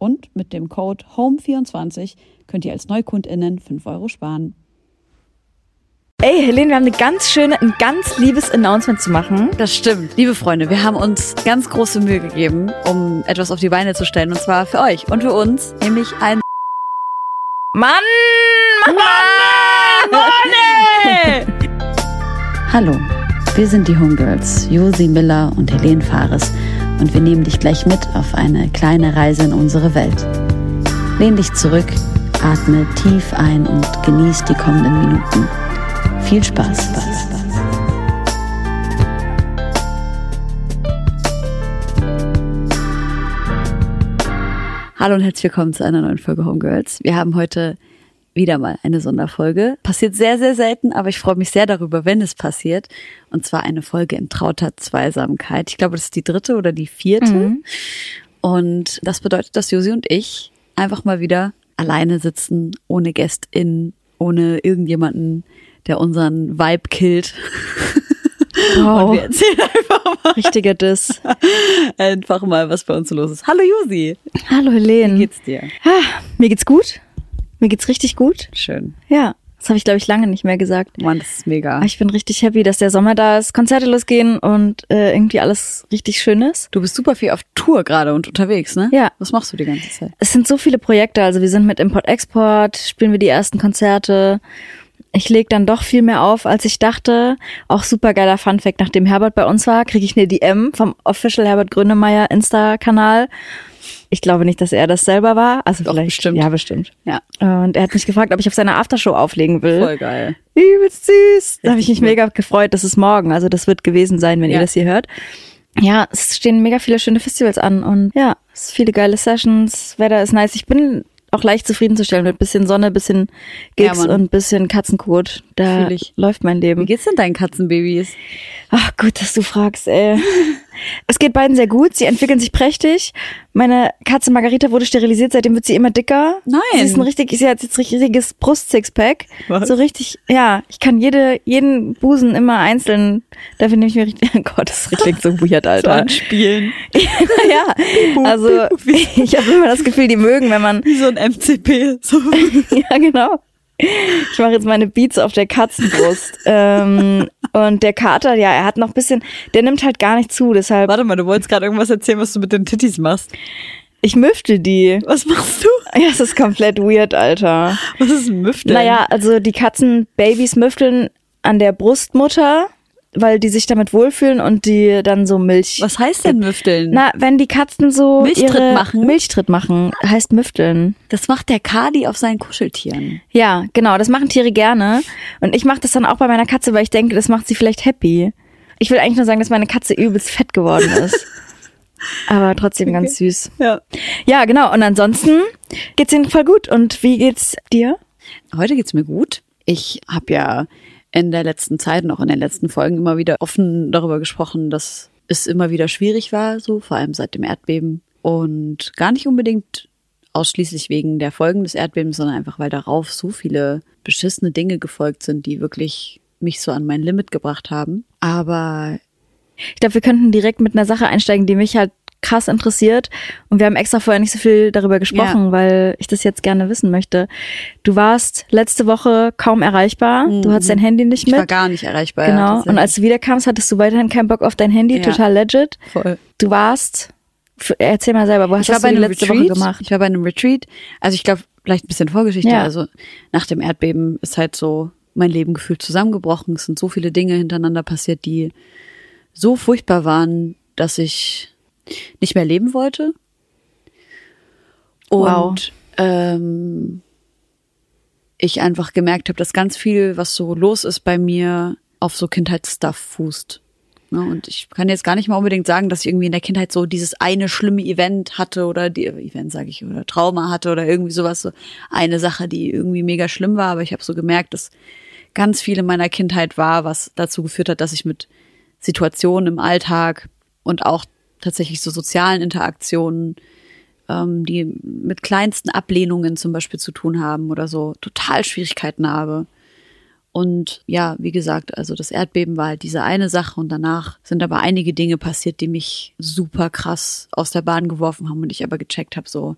Und mit dem Code HOME24 könnt ihr als NeukundInnen 5 Euro sparen. Ey, Helene, wir haben eine ganz schöne, ein ganz liebes Announcement zu machen. Das stimmt. Liebe Freunde, wir haben uns ganz große Mühe gegeben, um etwas auf die Beine zu stellen. Und zwar für euch und für uns, nämlich ein Mann! Mann! Mann! Mann! Hallo, wir sind die Homegirls, Josi Miller und Helene Fares und wir nehmen dich gleich mit auf eine kleine Reise in unsere Welt. Lehn dich zurück, atme tief ein und genieß die kommenden Minuten. Viel Spaß. Spaß. Hallo und herzlich willkommen zu einer neuen Folge Homegirls. Wir haben heute wieder mal eine Sonderfolge. Passiert sehr, sehr selten, aber ich freue mich sehr darüber, wenn es passiert. Und zwar eine Folge in trauter Zweisamkeit. Ich glaube, das ist die dritte oder die vierte. Mhm. Und das bedeutet, dass Josi und ich einfach mal wieder alleine sitzen, ohne GästInnen, ohne irgendjemanden, der unseren Vibe killt. Wow. Und wir erzählen einfach mal. Richtiger Diss. einfach mal, was bei uns so los ist. Hallo Josi. Hallo Helene. Wie geht's dir? Ah, mir geht's gut. Mir geht's richtig gut. Schön. Ja. Das habe ich, glaube ich, lange nicht mehr gesagt. Mann, das ist mega. Ich bin richtig happy, dass der Sommer da ist, Konzerte losgehen und äh, irgendwie alles richtig schön ist. Du bist super viel auf Tour gerade und unterwegs, ne? Ja. Was machst du die ganze Zeit? Es sind so viele Projekte. Also wir sind mit Import-Export, spielen wir die ersten Konzerte. Ich leg dann doch viel mehr auf, als ich dachte. Auch super geiler Funfact, nachdem Herbert bei uns war, kriege ich eine DM vom Official Herbert Grönemeyer Insta-Kanal ich glaube nicht, dass er das selber war. Also Doch, vielleicht. Bestimmt. Ja, bestimmt. Ja. Und er hat mich gefragt, ob ich auf seiner Aftershow auflegen will. Voll geil. Übelst süß. Da habe ich mich mega gefreut. Das ist morgen. Also das wird gewesen sein, wenn ja. ihr das hier hört. Ja, es stehen mega viele schöne Festivals an und ja, es sind viele geile Sessions. Wetter ist nice. Ich bin auch leicht zufriedenzustellen mit bisschen Sonne, bisschen Gigs ja, und bisschen Katzenkot. Da läuft mein Leben. Wie geht's denn deinen Katzenbabys? Ach gut, dass du fragst, ey. es geht beiden sehr gut. Sie entwickeln sich prächtig. Meine Katze Margarita wurde sterilisiert, seitdem wird sie immer dicker. Nein. Sie ist ein richtig, sie hat jetzt richtiges Brust-Sixpack. So richtig, ja, ich kann jede, jeden Busen immer einzeln, dafür nehme ich mir richtig, oh Gott, das klingt so weird, Alter. So anspielen. ja, also ich habe immer das Gefühl, die mögen, wenn man. Wie so ein MCP. So. ja, genau. Ich mache jetzt meine Beats auf der Katzenbrust. ähm, und der Kater, ja, er hat noch ein bisschen, der nimmt halt gar nicht zu, deshalb. Warte mal, du wolltest gerade irgendwas erzählen, was du mit den Titties machst. Ich müfte die. Was machst du? Ja, es ist komplett weird, Alter. Was ist ein Müfteln? Naja, also die Katzenbabys müfteln an der Brustmutter weil die sich damit wohlfühlen und die dann so Milch. Was heißt denn müfteln? Na, wenn die Katzen so Milchtritt ihre machen. Milchtritt machen, heißt müfteln. Das macht der Kadi auf seinen Kuscheltieren. Ja, genau, das machen Tiere gerne und ich mache das dann auch bei meiner Katze, weil ich denke, das macht sie vielleicht happy. Ich will eigentlich nur sagen, dass meine Katze übelst fett geworden ist. Aber trotzdem okay. ganz süß. Ja. Ja, genau. Und ansonsten geht's ihnen voll gut. Und wie geht's dir? Heute geht's mir gut. Ich habe ja in der letzten Zeit und auch in den letzten Folgen immer wieder offen darüber gesprochen, dass es immer wieder schwierig war, so vor allem seit dem Erdbeben und gar nicht unbedingt ausschließlich wegen der Folgen des Erdbebens, sondern einfach weil darauf so viele beschissene Dinge gefolgt sind, die wirklich mich so an mein Limit gebracht haben. Aber ich glaube, wir könnten direkt mit einer Sache einsteigen, die mich halt krass interessiert. Und wir haben extra vorher nicht so viel darüber gesprochen, ja. weil ich das jetzt gerne wissen möchte. Du warst letzte Woche kaum erreichbar. Mhm. Du hattest dein Handy nicht mit. Ich war gar nicht erreichbar. Genau. Ja, Und als du wiederkamst, hattest du weiterhin keinen Bock auf dein Handy. Ja. Total legit. Voll. Du warst Erzähl mal selber, wo hast ich war du die letzte Retreat. Woche gemacht? Ich war bei einem Retreat. Also ich glaube, vielleicht ein bisschen Vorgeschichte. Ja. Also nach dem Erdbeben ist halt so mein Leben gefühlt zusammengebrochen. Es sind so viele Dinge hintereinander passiert, die so furchtbar waren, dass ich nicht mehr leben wollte. Und Wow. ähm, ich einfach gemerkt habe, dass ganz viel, was so los ist bei mir, auf so Kindheitsstuff fußt. Ne? Und ich kann jetzt gar nicht mal unbedingt sagen, dass ich irgendwie in der Kindheit so dieses eine schlimme Event hatte oder die Event sage ich oder Trauma hatte oder irgendwie sowas so eine Sache, die irgendwie mega schlimm war. Aber ich habe so gemerkt, dass ganz viel in meiner Kindheit war, was dazu geführt hat, dass ich mit Situationen im Alltag und auch tatsächlich so sozialen Interaktionen ähm, die mit kleinsten Ablehnungen zum Beispiel zu tun haben oder so, total Schwierigkeiten habe. Und ja, wie gesagt, also das Erdbeben war halt diese eine Sache und danach sind aber einige Dinge passiert, die mich super krass aus der Bahn geworfen haben und ich aber gecheckt habe, so,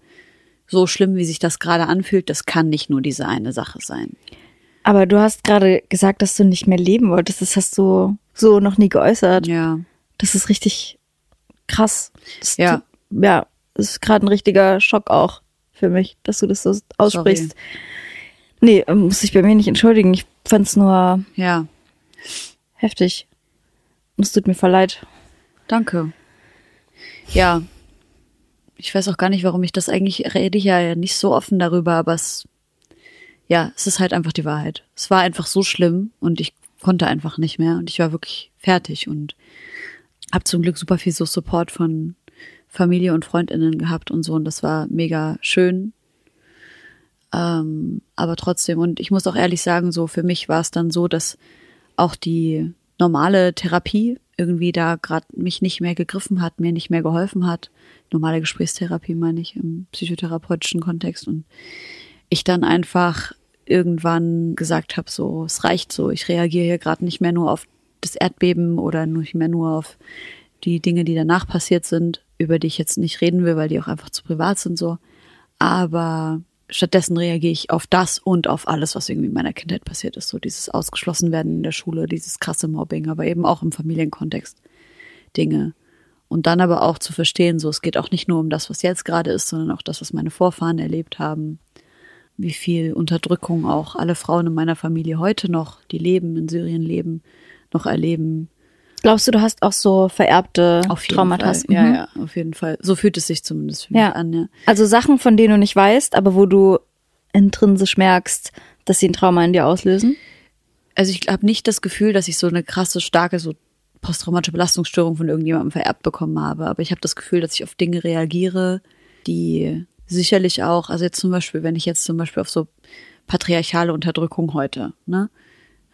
so schlimm, wie sich das gerade anfühlt, das kann nicht nur diese eine Sache sein. Aber du hast gerade gesagt, dass du nicht mehr leben wolltest. Das hast du so noch nie geäußert. Ja. Das ist richtig krass. Das Ja. tut- ja, das ist gerade ein richtiger Schock auch für mich, dass du das so aussprichst. Nee, ähm, muss ich bei mir nicht entschuldigen. Ich fand's nur Ja. heftig. Und es tut mir voll leid. Danke. Ja. Ich weiß auch gar nicht, warum ich das eigentlich rede ich ja nicht so offen darüber, aber es, ja, es ist halt einfach die Wahrheit. Es war einfach so schlimm und ich konnte einfach nicht mehr und ich war wirklich fertig und habe zum Glück super viel so Support von Familie und Freundinnen gehabt und so und das war mega schön. Ähm, aber trotzdem und ich muss auch ehrlich sagen, so für mich war es dann so, dass auch die normale Therapie irgendwie da gerade mich nicht mehr gegriffen hat, mir nicht mehr geholfen hat. Normale Gesprächstherapie meine ich im psychotherapeutischen Kontext und ich dann einfach irgendwann gesagt habe, so es reicht so, ich reagiere hier gerade nicht mehr nur auf das Erdbeben oder nicht mehr nur auf die Dinge, die danach passiert sind, über die ich jetzt nicht reden will, weil die auch einfach zu privat sind so. Aber stattdessen reagiere ich auf das und auf alles, was irgendwie in meiner Kindheit passiert ist. So dieses Ausgeschlossenwerden in der Schule, dieses krasse Mobbing, aber eben auch im Familienkontext Dinge. Und dann aber auch zu verstehen, so es geht auch nicht nur um das, was jetzt gerade ist, sondern auch das, was meine Vorfahren erlebt haben. Wie viel Unterdrückung auch alle Frauen in meiner Familie heute noch, die leben, in Syrien leben, noch erleben. Glaubst du, du hast auch so vererbte Auf Traumata? Fall. Ja, Mhm. ja, auf jeden Fall. So fühlt es sich zumindest für Ja. mich an, ja. Also Sachen, von denen du nicht weißt, aber wo du intrinsisch merkst, dass sie ein Trauma in dir auslösen? also ich habe nicht das Gefühl, dass ich so eine krasse, starke, so posttraumatische Belastungsstörung von irgendjemandem vererbt bekommen habe. Aber ich habe das Gefühl, dass ich auf Dinge reagiere, die sicherlich auch, also jetzt zum Beispiel, wenn ich jetzt zum Beispiel auf so patriarchale Unterdrückung heute, ne,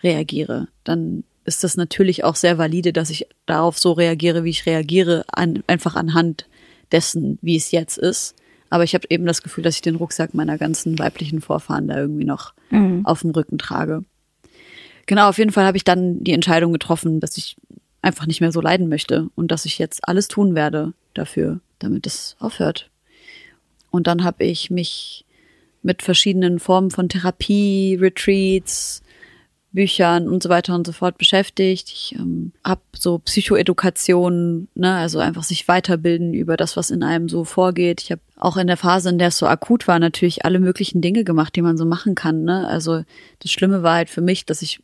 reagiere, dann ist das natürlich auch sehr valide, dass ich darauf so reagiere, wie ich reagiere, an, einfach anhand dessen, wie es jetzt ist. Aber ich habe eben das Gefühl, dass ich den Rucksack meiner ganzen weiblichen Vorfahren da irgendwie noch auf dem Rücken trage. Genau, auf jeden Fall habe ich dann die Entscheidung getroffen, dass ich einfach nicht mehr so leiden möchte und dass ich jetzt alles tun werde dafür, damit es aufhört. Und dann habe ich mich mit verschiedenen Formen von Therapie, Retreats, Büchern und so weiter und so fort beschäftigt. Ich ähm, habe so Psychoedukation, ne, also einfach sich weiterbilden über das, was in einem so vorgeht. Ich habe auch in der Phase, in der es so akut war, natürlich alle möglichen Dinge gemacht, die man so machen kann. Ne? Also das Schlimme war halt für mich, dass ich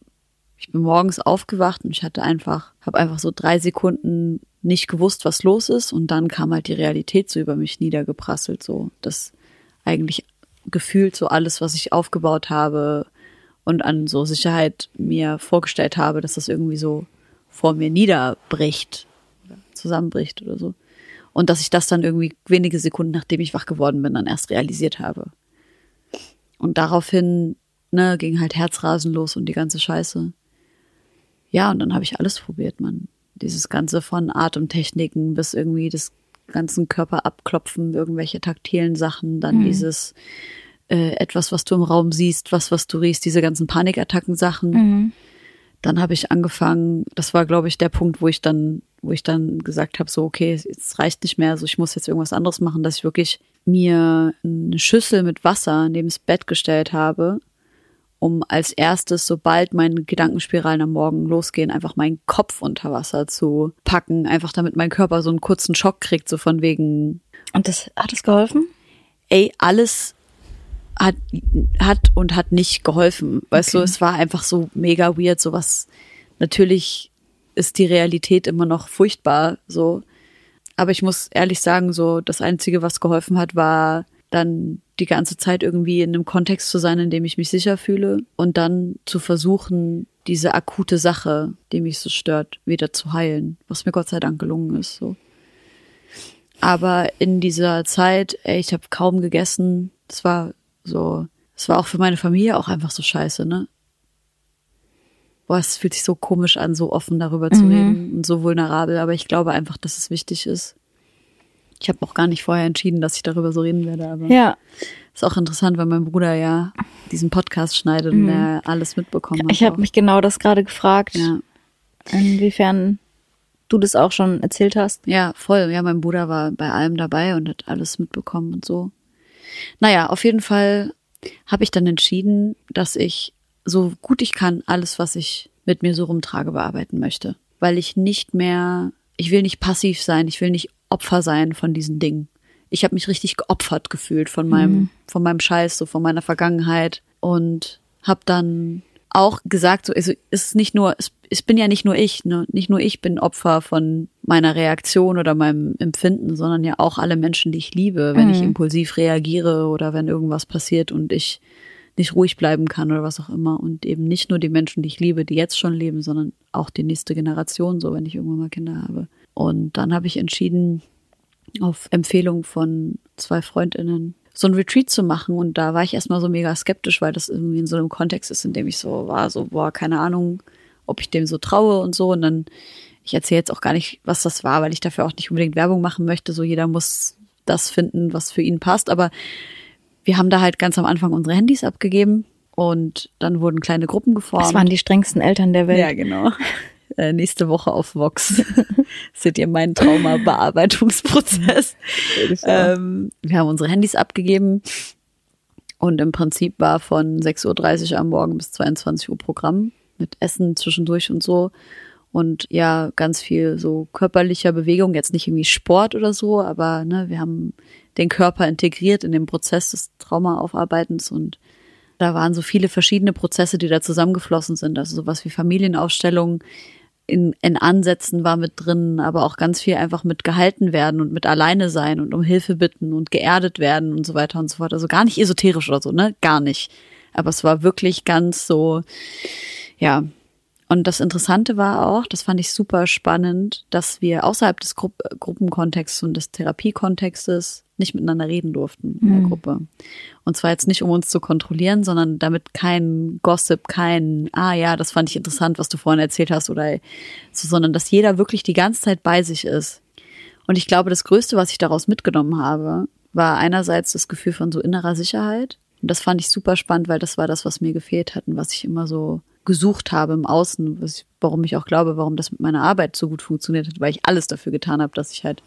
ich bin morgens aufgewacht und ich hatte einfach, habe einfach so drei Sekunden nicht gewusst, was los ist und dann kam halt die Realität so über mich niedergeprasselt, so dass eigentlich gefühlt so alles, was ich aufgebaut habe und an so Sicherheit mir vorgestellt habe, dass das irgendwie so vor mir niederbricht oder zusammenbricht oder so. Und dass ich das dann irgendwie wenige Sekunden, nachdem ich wach geworden bin, dann erst realisiert habe. Und daraufhin, ne, ging halt Herzrasen los und die ganze Scheiße. Ja, und dann habe ich alles probiert, man. Dieses Ganze von Atemtechniken bis irgendwie das ganzen Körper abklopfen, irgendwelche taktilen Sachen, dann dieses äh, etwas, was du im Raum siehst, was, was du riechst, diese ganzen Panikattacken-Sachen. Dann habe ich angefangen, das war, glaube ich, der Punkt, wo ich dann, wo ich dann gesagt habe, so, okay, es reicht nicht mehr, also ich muss jetzt irgendwas anderes machen, dass ich wirklich mir eine Schüssel mit Wasser neben das Bett gestellt habe um als erstes, sobald meine Gedankenspiralen am Morgen losgehen, einfach meinen Kopf unter Wasser zu packen, einfach damit mein Körper so einen kurzen Schock kriegt, so von wegen. Und das hat es geholfen? Ey, alles hat, hat und hat nicht geholfen. Weißt okay. du, es war einfach so mega weird, sowas. Natürlich ist die Realität immer noch furchtbar, so. Aber ich muss ehrlich sagen, so, das Einzige, was geholfen hat, war dann die ganze Zeit irgendwie in einem Kontext zu sein, in dem ich mich sicher fühle und dann zu versuchen, diese akute Sache, die mich so stört, wieder zu heilen, was mir Gott sei Dank gelungen ist, so. Aber in dieser Zeit, ey, ich habe kaum gegessen. Es war so, es war auch für meine Familie auch einfach so scheiße, ne? Boah, es fühlt sich so komisch an, so offen darüber zu mhm. reden und so vulnerabel, aber ich glaube einfach, dass es wichtig ist. Ich habe auch gar nicht vorher entschieden, dass ich darüber so reden werde, aber ja. ist auch interessant, weil mein Bruder ja diesen Podcast schneidet mhm. und er alles mitbekommen hat. Ich habe mich genau das gerade gefragt. Ja. Inwiefern du das auch schon erzählt hast. Ja, voll. Ja, mein Bruder war bei allem dabei und hat alles mitbekommen und so. Naja, auf jeden Fall habe ich dann entschieden, dass ich so gut ich kann alles, was ich mit mir so rumtrage, bearbeiten möchte. Weil ich nicht mehr, ich will nicht passiv sein, ich will nicht Opfer sein von diesen Dingen. Ich habe mich richtig geopfert gefühlt von meinem, mhm. von meinem Scheiß, so von meiner Vergangenheit und habe dann auch gesagt, so also es ist nicht nur, es, es bin ja nicht nur ich, ne? nicht nur ich bin Opfer von meiner Reaktion oder meinem Empfinden, sondern ja auch alle Menschen, die ich liebe, wenn mhm. ich impulsiv reagiere oder wenn irgendwas passiert und ich nicht ruhig bleiben kann oder was auch immer und eben nicht nur die Menschen, die ich liebe, die jetzt schon leben, sondern auch die nächste Generation, so wenn ich irgendwann mal Kinder habe. Und dann habe ich entschieden, auf Empfehlung von zwei Freundinnen so ein Retreat zu machen. Und da war ich erstmal so mega skeptisch, weil das irgendwie in so einem Kontext ist, in dem ich so war, so, boah, keine Ahnung, ob ich dem so traue und so. Und dann, ich erzähle jetzt auch gar nicht, was das war, weil ich dafür auch nicht unbedingt Werbung machen möchte. So jeder muss das finden, was für ihn passt. Aber wir haben da halt ganz am Anfang unsere Handys abgegeben und dann wurden kleine Gruppen geformt. Das waren die strengsten Eltern der Welt. Ja, genau. Äh, nächste Woche auf Vox seht ihr meinen Trauma-Bearbeitungsprozess. ähm, wir haben unsere Handys abgegeben und im Prinzip war von 6.30 Uhr am Morgen bis 22 Uhr Programm mit Essen zwischendurch und so. Und ja, ganz viel so körperlicher Bewegung, jetzt nicht irgendwie Sport oder so, aber ne, wir haben den Körper integriert in den Prozess des Traumaaufarbeitens und da waren so viele verschiedene Prozesse, die da zusammengeflossen sind. Also sowas wie Familienaufstellungen, in, in Ansätzen war mit drin, aber auch ganz viel einfach mit gehalten werden und mit alleine sein und um Hilfe bitten und geerdet werden und so weiter und so fort. Also gar nicht esoterisch oder so, ne? Gar nicht. Aber es war wirklich ganz so, ja. Und das Interessante war auch, das fand ich super spannend, dass wir außerhalb des Gru Gruppenkontexts und des Therapiekontextes nicht miteinander reden durften in der mhm. Gruppe. Und zwar jetzt nicht, um uns zu kontrollieren, sondern damit kein Gossip, kein, ah ja, das fand ich interessant, was du vorhin erzählt hast, oder so, sondern dass jeder wirklich die ganze Zeit bei sich ist. Und ich glaube, das Größte, was ich daraus mitgenommen habe, war einerseits das Gefühl von so innerer Sicherheit. Und das fand ich super spannend, weil das war das, was mir gefehlt hat und was ich immer so gesucht habe im Außen, was, warum ich auch glaube, warum das mit meiner Arbeit so gut funktioniert hat, weil ich alles dafür getan habe, dass ich halt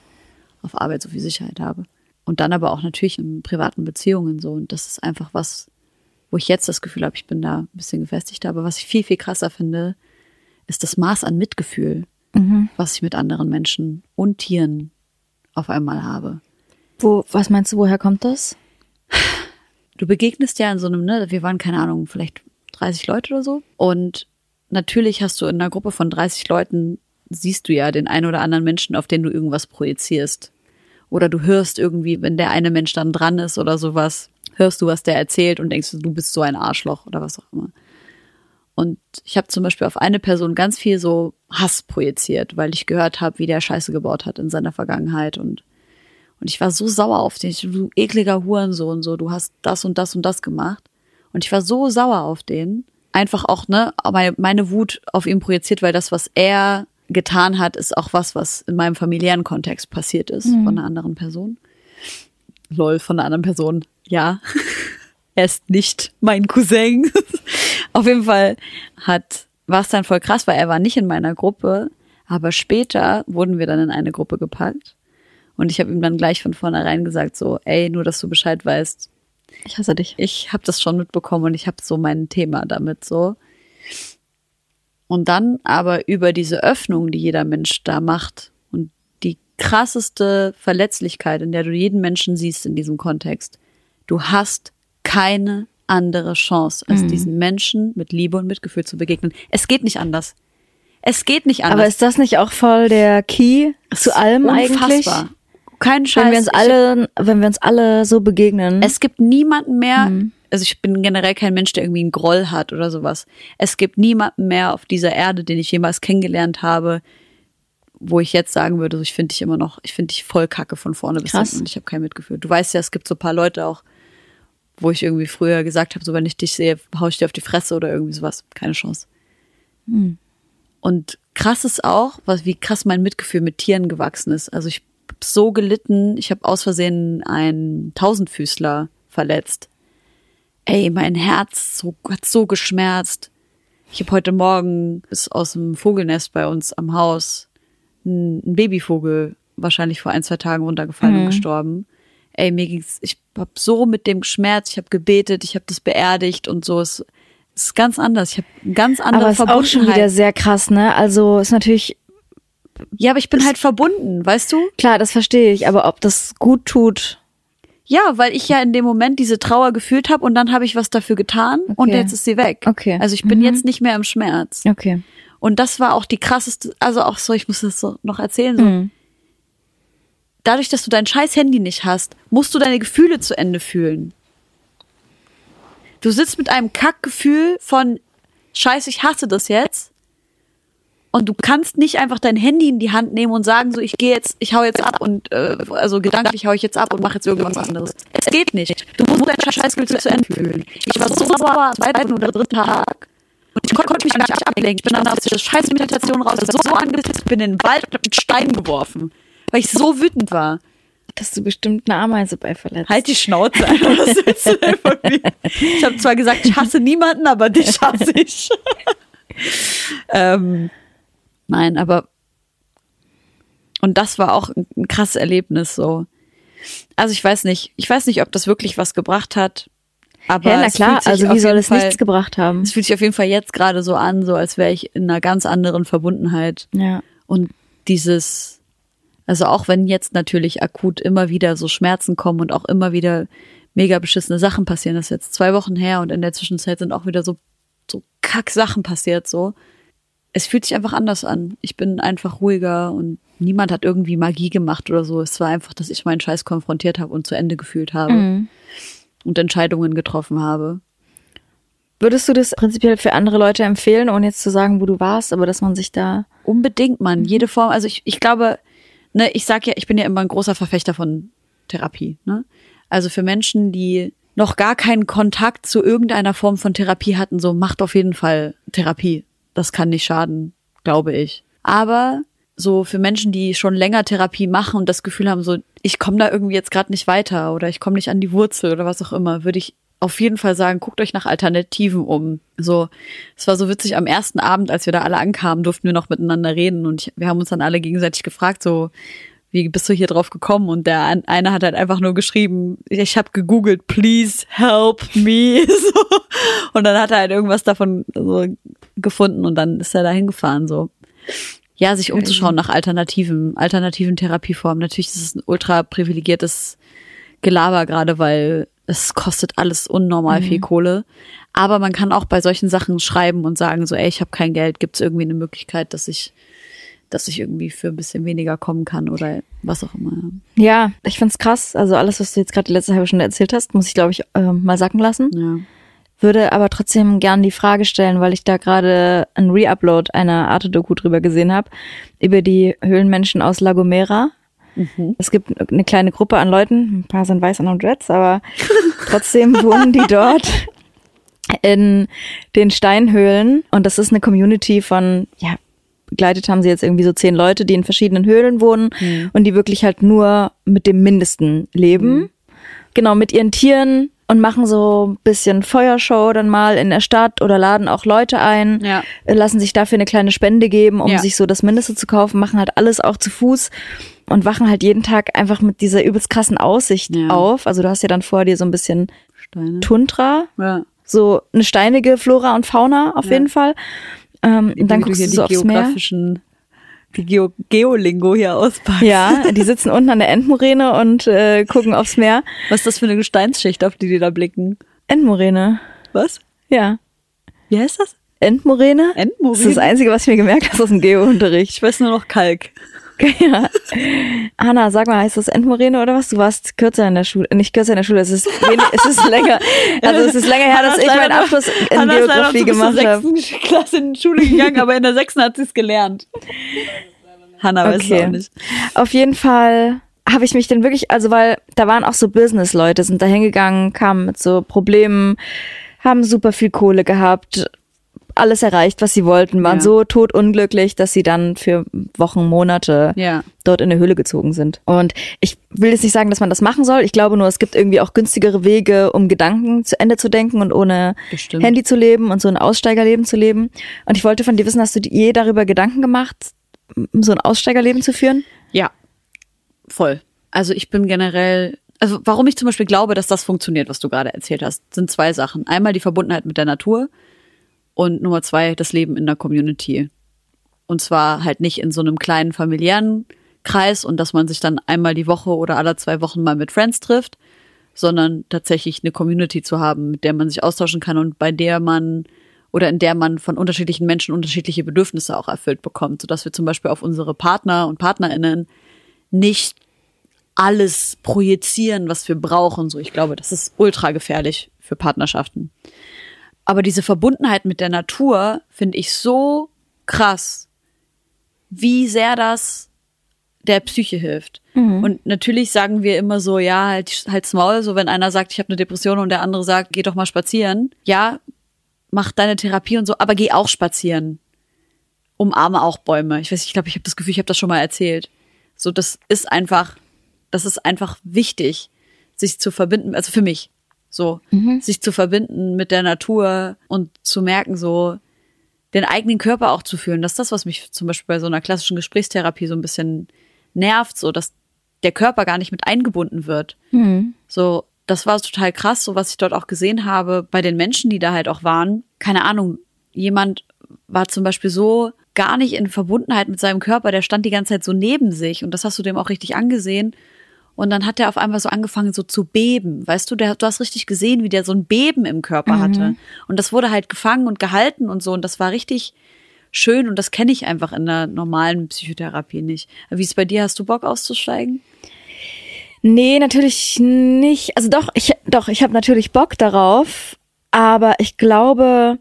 auf Arbeit so viel Sicherheit habe. Und dann aber auch natürlich in privaten Beziehungen so. Und das ist einfach was, wo ich jetzt das Gefühl habe, ich bin da ein bisschen gefestigt. Aber was ich viel, viel krasser finde, ist das Maß an Mitgefühl, mhm. was ich mit anderen Menschen und Tieren auf einmal habe. Wo, was meinst du, woher kommt das? Du begegnest ja in so einem, ne, wir waren keine Ahnung, vielleicht 30 Leute oder so. Und natürlich hast du in einer Gruppe von 30 Leuten, siehst du ja den einen oder anderen Menschen, auf den du irgendwas projizierst. Oder du hörst irgendwie, wenn der eine Mensch dann dran ist oder sowas, hörst du, was der erzählt und denkst, du bist so ein Arschloch oder was auch immer. Und ich habe zum Beispiel auf eine Person ganz viel so Hass projiziert, weil ich gehört habe, wie der Scheiße gebaut hat in seiner Vergangenheit und und ich war so sauer auf den, du ekliger Hurensohn, so, du hast das und das und das gemacht. Und ich war so sauer auf den. Einfach auch, ne, meine, Wut auf ihn projiziert, weil das, was er getan hat, ist auch was, was in meinem familiären Kontext passiert ist mhm. von einer anderen Person. Lol, von einer anderen Person. Ja. er ist nicht mein Cousin. Auf jeden Fall hat, war es dann voll krass, weil er war nicht in meiner Gruppe, aber später wurden wir dann in eine Gruppe gepackt. Und ich habe ihm dann gleich von vornherein gesagt, so, ey, nur dass du Bescheid weißt, Ich hasse dich. Ich habe das schon mitbekommen und ich habe so mein Thema damit so. Und dann aber über diese Öffnung, die jeder Mensch da macht und die krasseste Verletzlichkeit, in der du jeden Menschen siehst in diesem Kontext. Du hast keine andere Chance, als mhm. diesen Menschen mit Liebe und Mitgefühl zu begegnen. Es geht nicht anders. Es geht nicht anders. Aber ist das nicht auch voll der Key zu allem unfassbar. eigentlich? Kein Scheiß. Wenn wir uns alle, wenn wir uns alle so begegnen. Es gibt niemanden mehr, mhm. also ich bin generell kein Mensch, der irgendwie einen Groll hat oder sowas. Es gibt niemanden mehr auf dieser Erde, den ich jemals kennengelernt habe, wo ich jetzt sagen würde, ich finde dich immer noch, ich finde dich voll kacke von vorne bis hinten und ich habe kein Mitgefühl. Du weißt ja, es gibt so ein paar Leute auch, wo ich irgendwie früher gesagt habe, so wenn ich dich sehe, hau ich dir auf die Fresse oder irgendwie sowas. Keine Chance. Mhm. Und krass ist auch, was, wie krass mein Mitgefühl mit Tieren gewachsen ist. Also ich so gelitten, ich habe aus Versehen einen Tausendfüßler verletzt. Ey, mein Herz so, hat so geschmerzt. Ich habe heute Morgen ist aus dem Vogelnest bei uns am Haus ein, ein Babyvogel wahrscheinlich vor ein, zwei Tagen runtergefallen mhm. und gestorben. Ey, mir ging's, ich hab so mit dem geschmerzt, ich habe gebetet, ich habe das beerdigt und so. Es ist ganz anders. Ich habe ganz andere Aber ist auch schon wieder sehr krass, ne? Also ist natürlich ja, aber ich bin halt verbunden, weißt du? Klar, das verstehe ich, aber ob das gut tut. Ja, weil ich ja in dem Moment diese Trauer gefühlt habe und dann habe ich was dafür getan okay. und jetzt ist sie weg. Okay. Also ich bin mhm. jetzt nicht mehr im Schmerz. Okay. Und das war auch die krasseste, also auch so, ich muss das so noch erzählen, so. Mhm. Dadurch, dass du dein scheiß Handy nicht hast, musst du deine Gefühle zu Ende fühlen. Du sitzt mit einem Kackgefühl von Scheiße, ich hasse das jetzt und du kannst nicht einfach dein Handy in die Hand nehmen und sagen so, ich gehe jetzt, ich hau jetzt ab und äh, also gedanklich hau ich jetzt ab und mache jetzt irgendwas anderes. Es geht nicht. Du musst dein Scheißgefühl zu Ende fühlen. Ich war so sauer am zweiten oder dritten Tag. Und ich konnte mich gar nicht ablenken. Ich bin dann aus der scheiß Meditation raus, so, so angepisst, bin in den Wald und hab einen Stein geworfen. Weil ich so wütend war. Hast du bestimmt eine Ameise bei verletzt. Halt die Schnauze ein. Was willst du denn von mir? Ich habe zwar gesagt, ich hasse niemanden, aber dich hasse ich. ähm, Nein, aber und das war auch ein krasses Erlebnis so. Also ich weiß nicht, ich weiß nicht, ob das wirklich was gebracht hat. Aber ja, na klar, also wie soll es Fall, nichts gebracht haben? Es fühlt sich auf jeden Fall jetzt gerade so an, so als wäre ich in einer ganz anderen Verbundenheit. Ja. Und dieses, also auch wenn jetzt natürlich akut immer wieder so Schmerzen kommen und auch immer wieder mega beschissene Sachen passieren, das ist jetzt zwei Wochen her und in der Zwischenzeit sind auch wieder so, so kack Sachen passiert, so es fühlt sich einfach anders an. Ich bin einfach ruhiger und niemand hat irgendwie Magie gemacht oder so. Es war einfach, dass ich meinen Scheiß konfrontiert habe und zu Ende gefühlt habe mhm. und Entscheidungen getroffen habe. Würdest du das prinzipiell für andere Leute empfehlen, ohne jetzt zu sagen, wo du warst, aber dass man sich da unbedingt, man, jede Form, also ich, ich glaube, ne, ich sag ja, ich bin ja immer ein großer Verfechter von Therapie, ne? Also für Menschen, die noch gar keinen Kontakt zu irgendeiner Form von Therapie hatten, so macht auf jeden Fall Therapie das kann nicht schaden, glaube ich. Aber so für Menschen, die schon länger Therapie machen und das Gefühl haben, so ich komme da irgendwie jetzt gerade nicht weiter oder ich komme nicht an die Wurzel oder was auch immer, würde ich auf jeden Fall sagen, guckt euch nach Alternativen um. So, es war so witzig, am ersten Abend, als wir da alle ankamen, durften wir noch miteinander reden und ich, wir haben uns dann alle gegenseitig gefragt, so, wie bist du hier drauf gekommen? Und der eine hat halt einfach nur geschrieben, ich habe gegoogelt, please help me. So. Und dann hat er halt irgendwas davon so gefunden und dann ist er da hingefahren. So. Ja, sich umzuschauen nach alternativen, alternativen Therapieformen. Natürlich ist es ein ultra privilegiertes Gelaber, gerade weil es kostet alles unnormal mhm. viel Kohle. Aber man kann auch bei solchen Sachen schreiben und sagen, so, ey, ich habe kein Geld, gibt es irgendwie eine Möglichkeit, dass ich dass ich irgendwie für ein bisschen weniger kommen kann oder was auch immer. Ja, ich find's krass. Also alles, was du jetzt gerade die letzte halbe Stunde erzählt hast, muss ich, glaube ich, äh, mal sacken lassen. Ja. Würde aber trotzdem gern die Frage stellen, weil ich da gerade ein Re-Upload einer Arte-Doku drüber gesehen habe, über die Höhlenmenschen aus La Gomera. Mhm. Es gibt eine kleine Gruppe an Leuten, ein paar sind weiß, andere Dreads, aber trotzdem wohnen die dort in den Steinhöhlen und das ist eine Community von ja begleitet haben sie jetzt irgendwie so zehn Leute, die in verschiedenen Höhlen wohnen mhm. und die wirklich halt nur mit dem Mindesten leben. Mhm. Genau, mit ihren Tieren und machen so ein bisschen Feuershow dann mal in der Stadt oder laden auch Leute ein, ja. lassen sich dafür eine kleine Spende geben, um ja. sich so das Mindeste zu kaufen, machen halt alles auch zu Fuß und wachen halt jeden Tag einfach mit dieser übelst krassen Aussicht ja. auf. Also du hast ja dann vor dir so ein bisschen Steine. Tundra. Ja. So eine steinige Flora und Fauna auf ja. jeden Fall. Ähm, und dann guckst du so aufs Meer. Die Geo Geolingo hier auspackst. Ja, die sitzen unten an der Endmoräne und äh, gucken aufs Meer. Was ist das für eine Gesteinsschicht, auf die die da blicken? Endmoräne. Was? Ja. Wie heißt das? Endmoräne. Endmoräne? Das ist das Einzige, was ich mir gemerkt habe aus dem Geo-Unterricht. Ich weiß nur noch Kalk. Ja. Hanna, sag mal, heißt das Endmoräne oder was? Du warst kürzer in der Schule, nicht kürzer in der Schule, es ist, wenig, es ist länger, also es ist länger her, dass ich meinen Abschluss in Hanna Geografie gemacht habe. Ich bin Klasse in die Schule gegangen, aber in der sechsten hat sie es gelernt. Hanna weiß okay. es auch nicht. Auf jeden Fall habe ich mich dann wirklich, also weil da waren auch so Business-Leute, sind da hingegangen, kamen mit so Problemen, haben super viel Kohle gehabt, alles erreicht, was sie wollten, waren ja. so totunglücklich, dass sie dann für Wochen, Monate ja. dort in der Höhle gezogen sind. Und ich will jetzt nicht sagen, dass man das machen soll. Ich glaube nur, es gibt irgendwie auch günstigere Wege, um Gedanken zu Ende zu denken und ohne Bestimmt. Handy zu leben und so ein Aussteigerleben zu leben. Und ich wollte von dir wissen, hast du dir je darüber Gedanken gemacht, so ein Aussteigerleben zu führen? Ja, voll. Also ich bin generell also warum ich zum Beispiel glaube, dass das funktioniert, was du gerade erzählt hast, sind zwei Sachen. Einmal die Verbundenheit mit der Natur und Nummer zwei das Leben in der Community. Und zwar halt nicht in so einem kleinen familiären Kreis und dass man sich dann einmal die Woche oder alle zwei Wochen mal mit Friends trifft, sondern tatsächlich eine Community zu haben, mit der man sich austauschen kann und bei der man oder in der man von unterschiedlichen Menschen unterschiedliche Bedürfnisse auch erfüllt bekommt, sodass wir zum Beispiel auf unsere Partner und Partnerinnen nicht alles projizieren, was wir brauchen. So, ich glaube, das ist ultra gefährlich für Partnerschaften. Aber diese Verbundenheit mit der Natur finde ich so krass, wie sehr das der Psyche hilft. Mhm. Und natürlich sagen wir immer so, ja, halt, halt's Maul, so wenn einer sagt, ich habe eine Depression und der andere sagt, geh doch mal spazieren. Ja, mach deine Therapie und so, aber geh auch spazieren. Umarme auch Bäume. Ich weiß, ich glaube, ich habe das Gefühl, ich habe das schon mal erzählt. So, das ist einfach, das ist einfach wichtig, sich zu verbinden, also für mich. So, mhm. sich zu verbinden mit der Natur und zu merken, so den eigenen Körper auch zu fühlen. Das ist das, was mich zum Beispiel bei so einer klassischen Gesprächstherapie so ein bisschen nervt, so dass der Körper gar nicht mit eingebunden wird. Mhm. So, das war total krass, so was ich dort auch gesehen habe bei den Menschen, die da halt auch waren. Keine Ahnung, jemand war zum Beispiel so gar nicht in Verbundenheit mit seinem Körper, der stand die ganze Zeit so neben sich und das hast du dem auch richtig angesehen. Und dann hat er auf einmal so angefangen so zu beben. Weißt du, der, du hast richtig gesehen, wie der so ein Beben im Körper mhm. hatte. Und das wurde halt gefangen und gehalten und so. Und das war richtig schön. Und das kenne ich einfach in der normalen Psychotherapie nicht. Wie ist es bei dir? Hast du Bock auszusteigen? Nee, natürlich nicht. Also doch, ich, doch, ich habe natürlich Bock darauf. Aber ich glaube,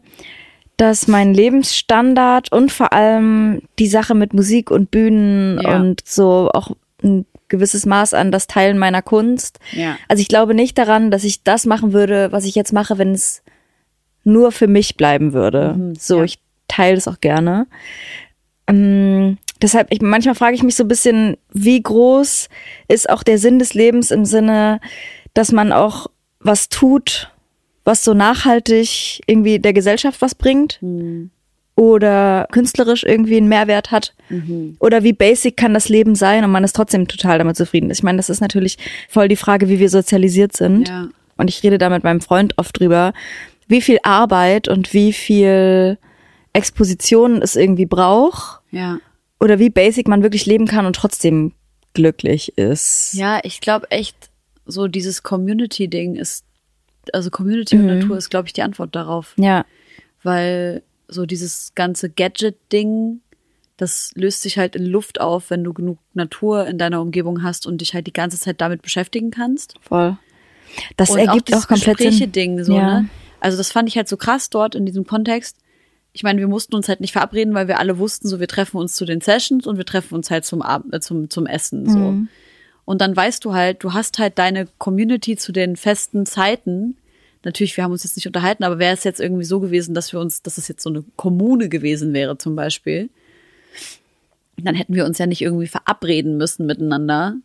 dass mein Lebensstandard und vor allem die Sache mit Musik und Bühnen ja. und so auch ein gewisses Maß an das Teilen meiner Kunst. Ja. Also ich glaube nicht daran, dass ich das machen würde, was ich jetzt mache, wenn es nur für mich bleiben würde. Mhm, so, ja. ich teile es auch gerne. Ähm, deshalb, ich, manchmal frage ich mich so ein bisschen, wie groß ist auch der Sinn des Lebens im Sinne, dass man auch was tut, was so nachhaltig irgendwie der Gesellschaft was bringt. Mhm oder künstlerisch irgendwie einen Mehrwert hat mhm. oder wie basic kann das Leben sein und man ist trotzdem total damit zufrieden. Ich meine, das ist natürlich voll die Frage, wie wir sozialisiert sind. Ja. Und ich rede da mit meinem Freund oft drüber, wie viel Arbeit und wie viel Exposition es irgendwie braucht. Ja. Oder wie basic man wirklich leben kann und trotzdem glücklich ist. Ja, ich glaube echt, so dieses Community-Ding ist, also Community mhm. und Natur ist, glaube ich, die Antwort darauf. Ja. Weil so dieses ganze Gadget-Ding, das löst sich halt in Luft auf, wenn du genug Natur in deiner Umgebung hast und dich halt die ganze Zeit damit beschäftigen kannst. Voll. Das und ergibt auch, auch komplett Gespräche Ding so, ja. ne? Also das fand ich halt so krass dort in diesem Kontext. Ich meine, wir mussten uns halt nicht verabreden, weil wir alle wussten, so wir treffen uns zu den Sessions und wir treffen uns halt zum Abend, äh, zum zum Essen so. Mhm. Und dann weißt du halt, du hast halt deine Community zu den festen Zeiten natürlich, wir haben uns jetzt nicht unterhalten, aber wäre es jetzt irgendwie so gewesen, dass wir uns, dass es jetzt so eine Kommune gewesen wäre zum Beispiel, dann hätten wir uns ja nicht irgendwie verabreden müssen miteinander,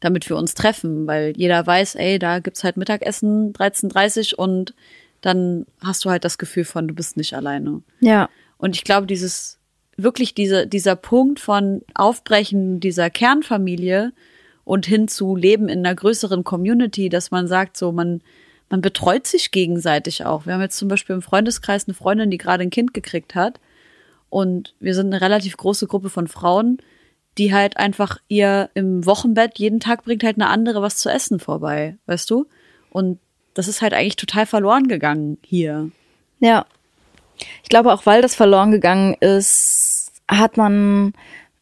damit wir uns treffen, weil jeder weiß, ey, da gibt's halt Mittagessen 13.30 und dann hast du halt das Gefühl von, du bist nicht alleine. Ja. Und ich glaube, dieses, wirklich diese, dieser Punkt von Aufbrechen dieser Kernfamilie und hin zu Leben in einer größeren Community, dass man sagt, so, man, man betreut sich gegenseitig auch. Wir haben jetzt zum Beispiel im Freundeskreis eine Freundin, die gerade ein Kind gekriegt hat. Und wir sind eine relativ große Gruppe von Frauen, die halt einfach ihr im Wochenbett jeden Tag bringt halt eine andere was zu essen vorbei, weißt du? Und das ist halt eigentlich total verloren gegangen hier. Ja. Ich glaube auch, weil das verloren gegangen ist, hat man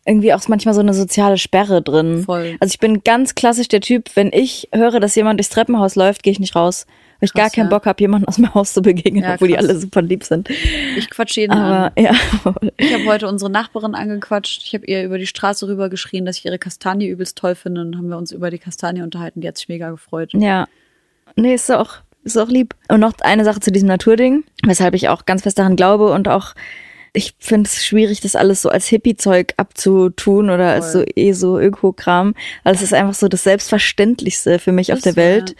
irgendwie auch manchmal so eine soziale Sperre drin. Voll. Also ich bin ganz klassisch der Typ, wenn ich höre, dass jemand durchs Treppenhaus läuft, gehe ich nicht raus. Weil ich Krass, gar keinen ja. Bock habe, jemanden aus meinem Haus zu begegnen, Ja, obwohl die krass. alle super lieb sind. Ich quatsch jeden an. Aber ja, Ich habe heute unsere Nachbarin angequatscht. Ich habe ihr über die Straße rüber geschrien, dass ich ihre Kastanie übelst toll finde. Und haben wir uns über die Kastanie unterhalten. Die hat sich mega gefreut. ja. Nee, ist auch, ist auch lieb. Und noch eine Sache zu diesem Naturding, weshalb ich auch ganz fest daran glaube und auch ich finde es schwierig, das alles so als Hippie-Zeug abzutun oder als so Voll. eh so Öko-Kram. Also es ist einfach so das Selbstverständlichste für mich auf Ist der Welt, ja.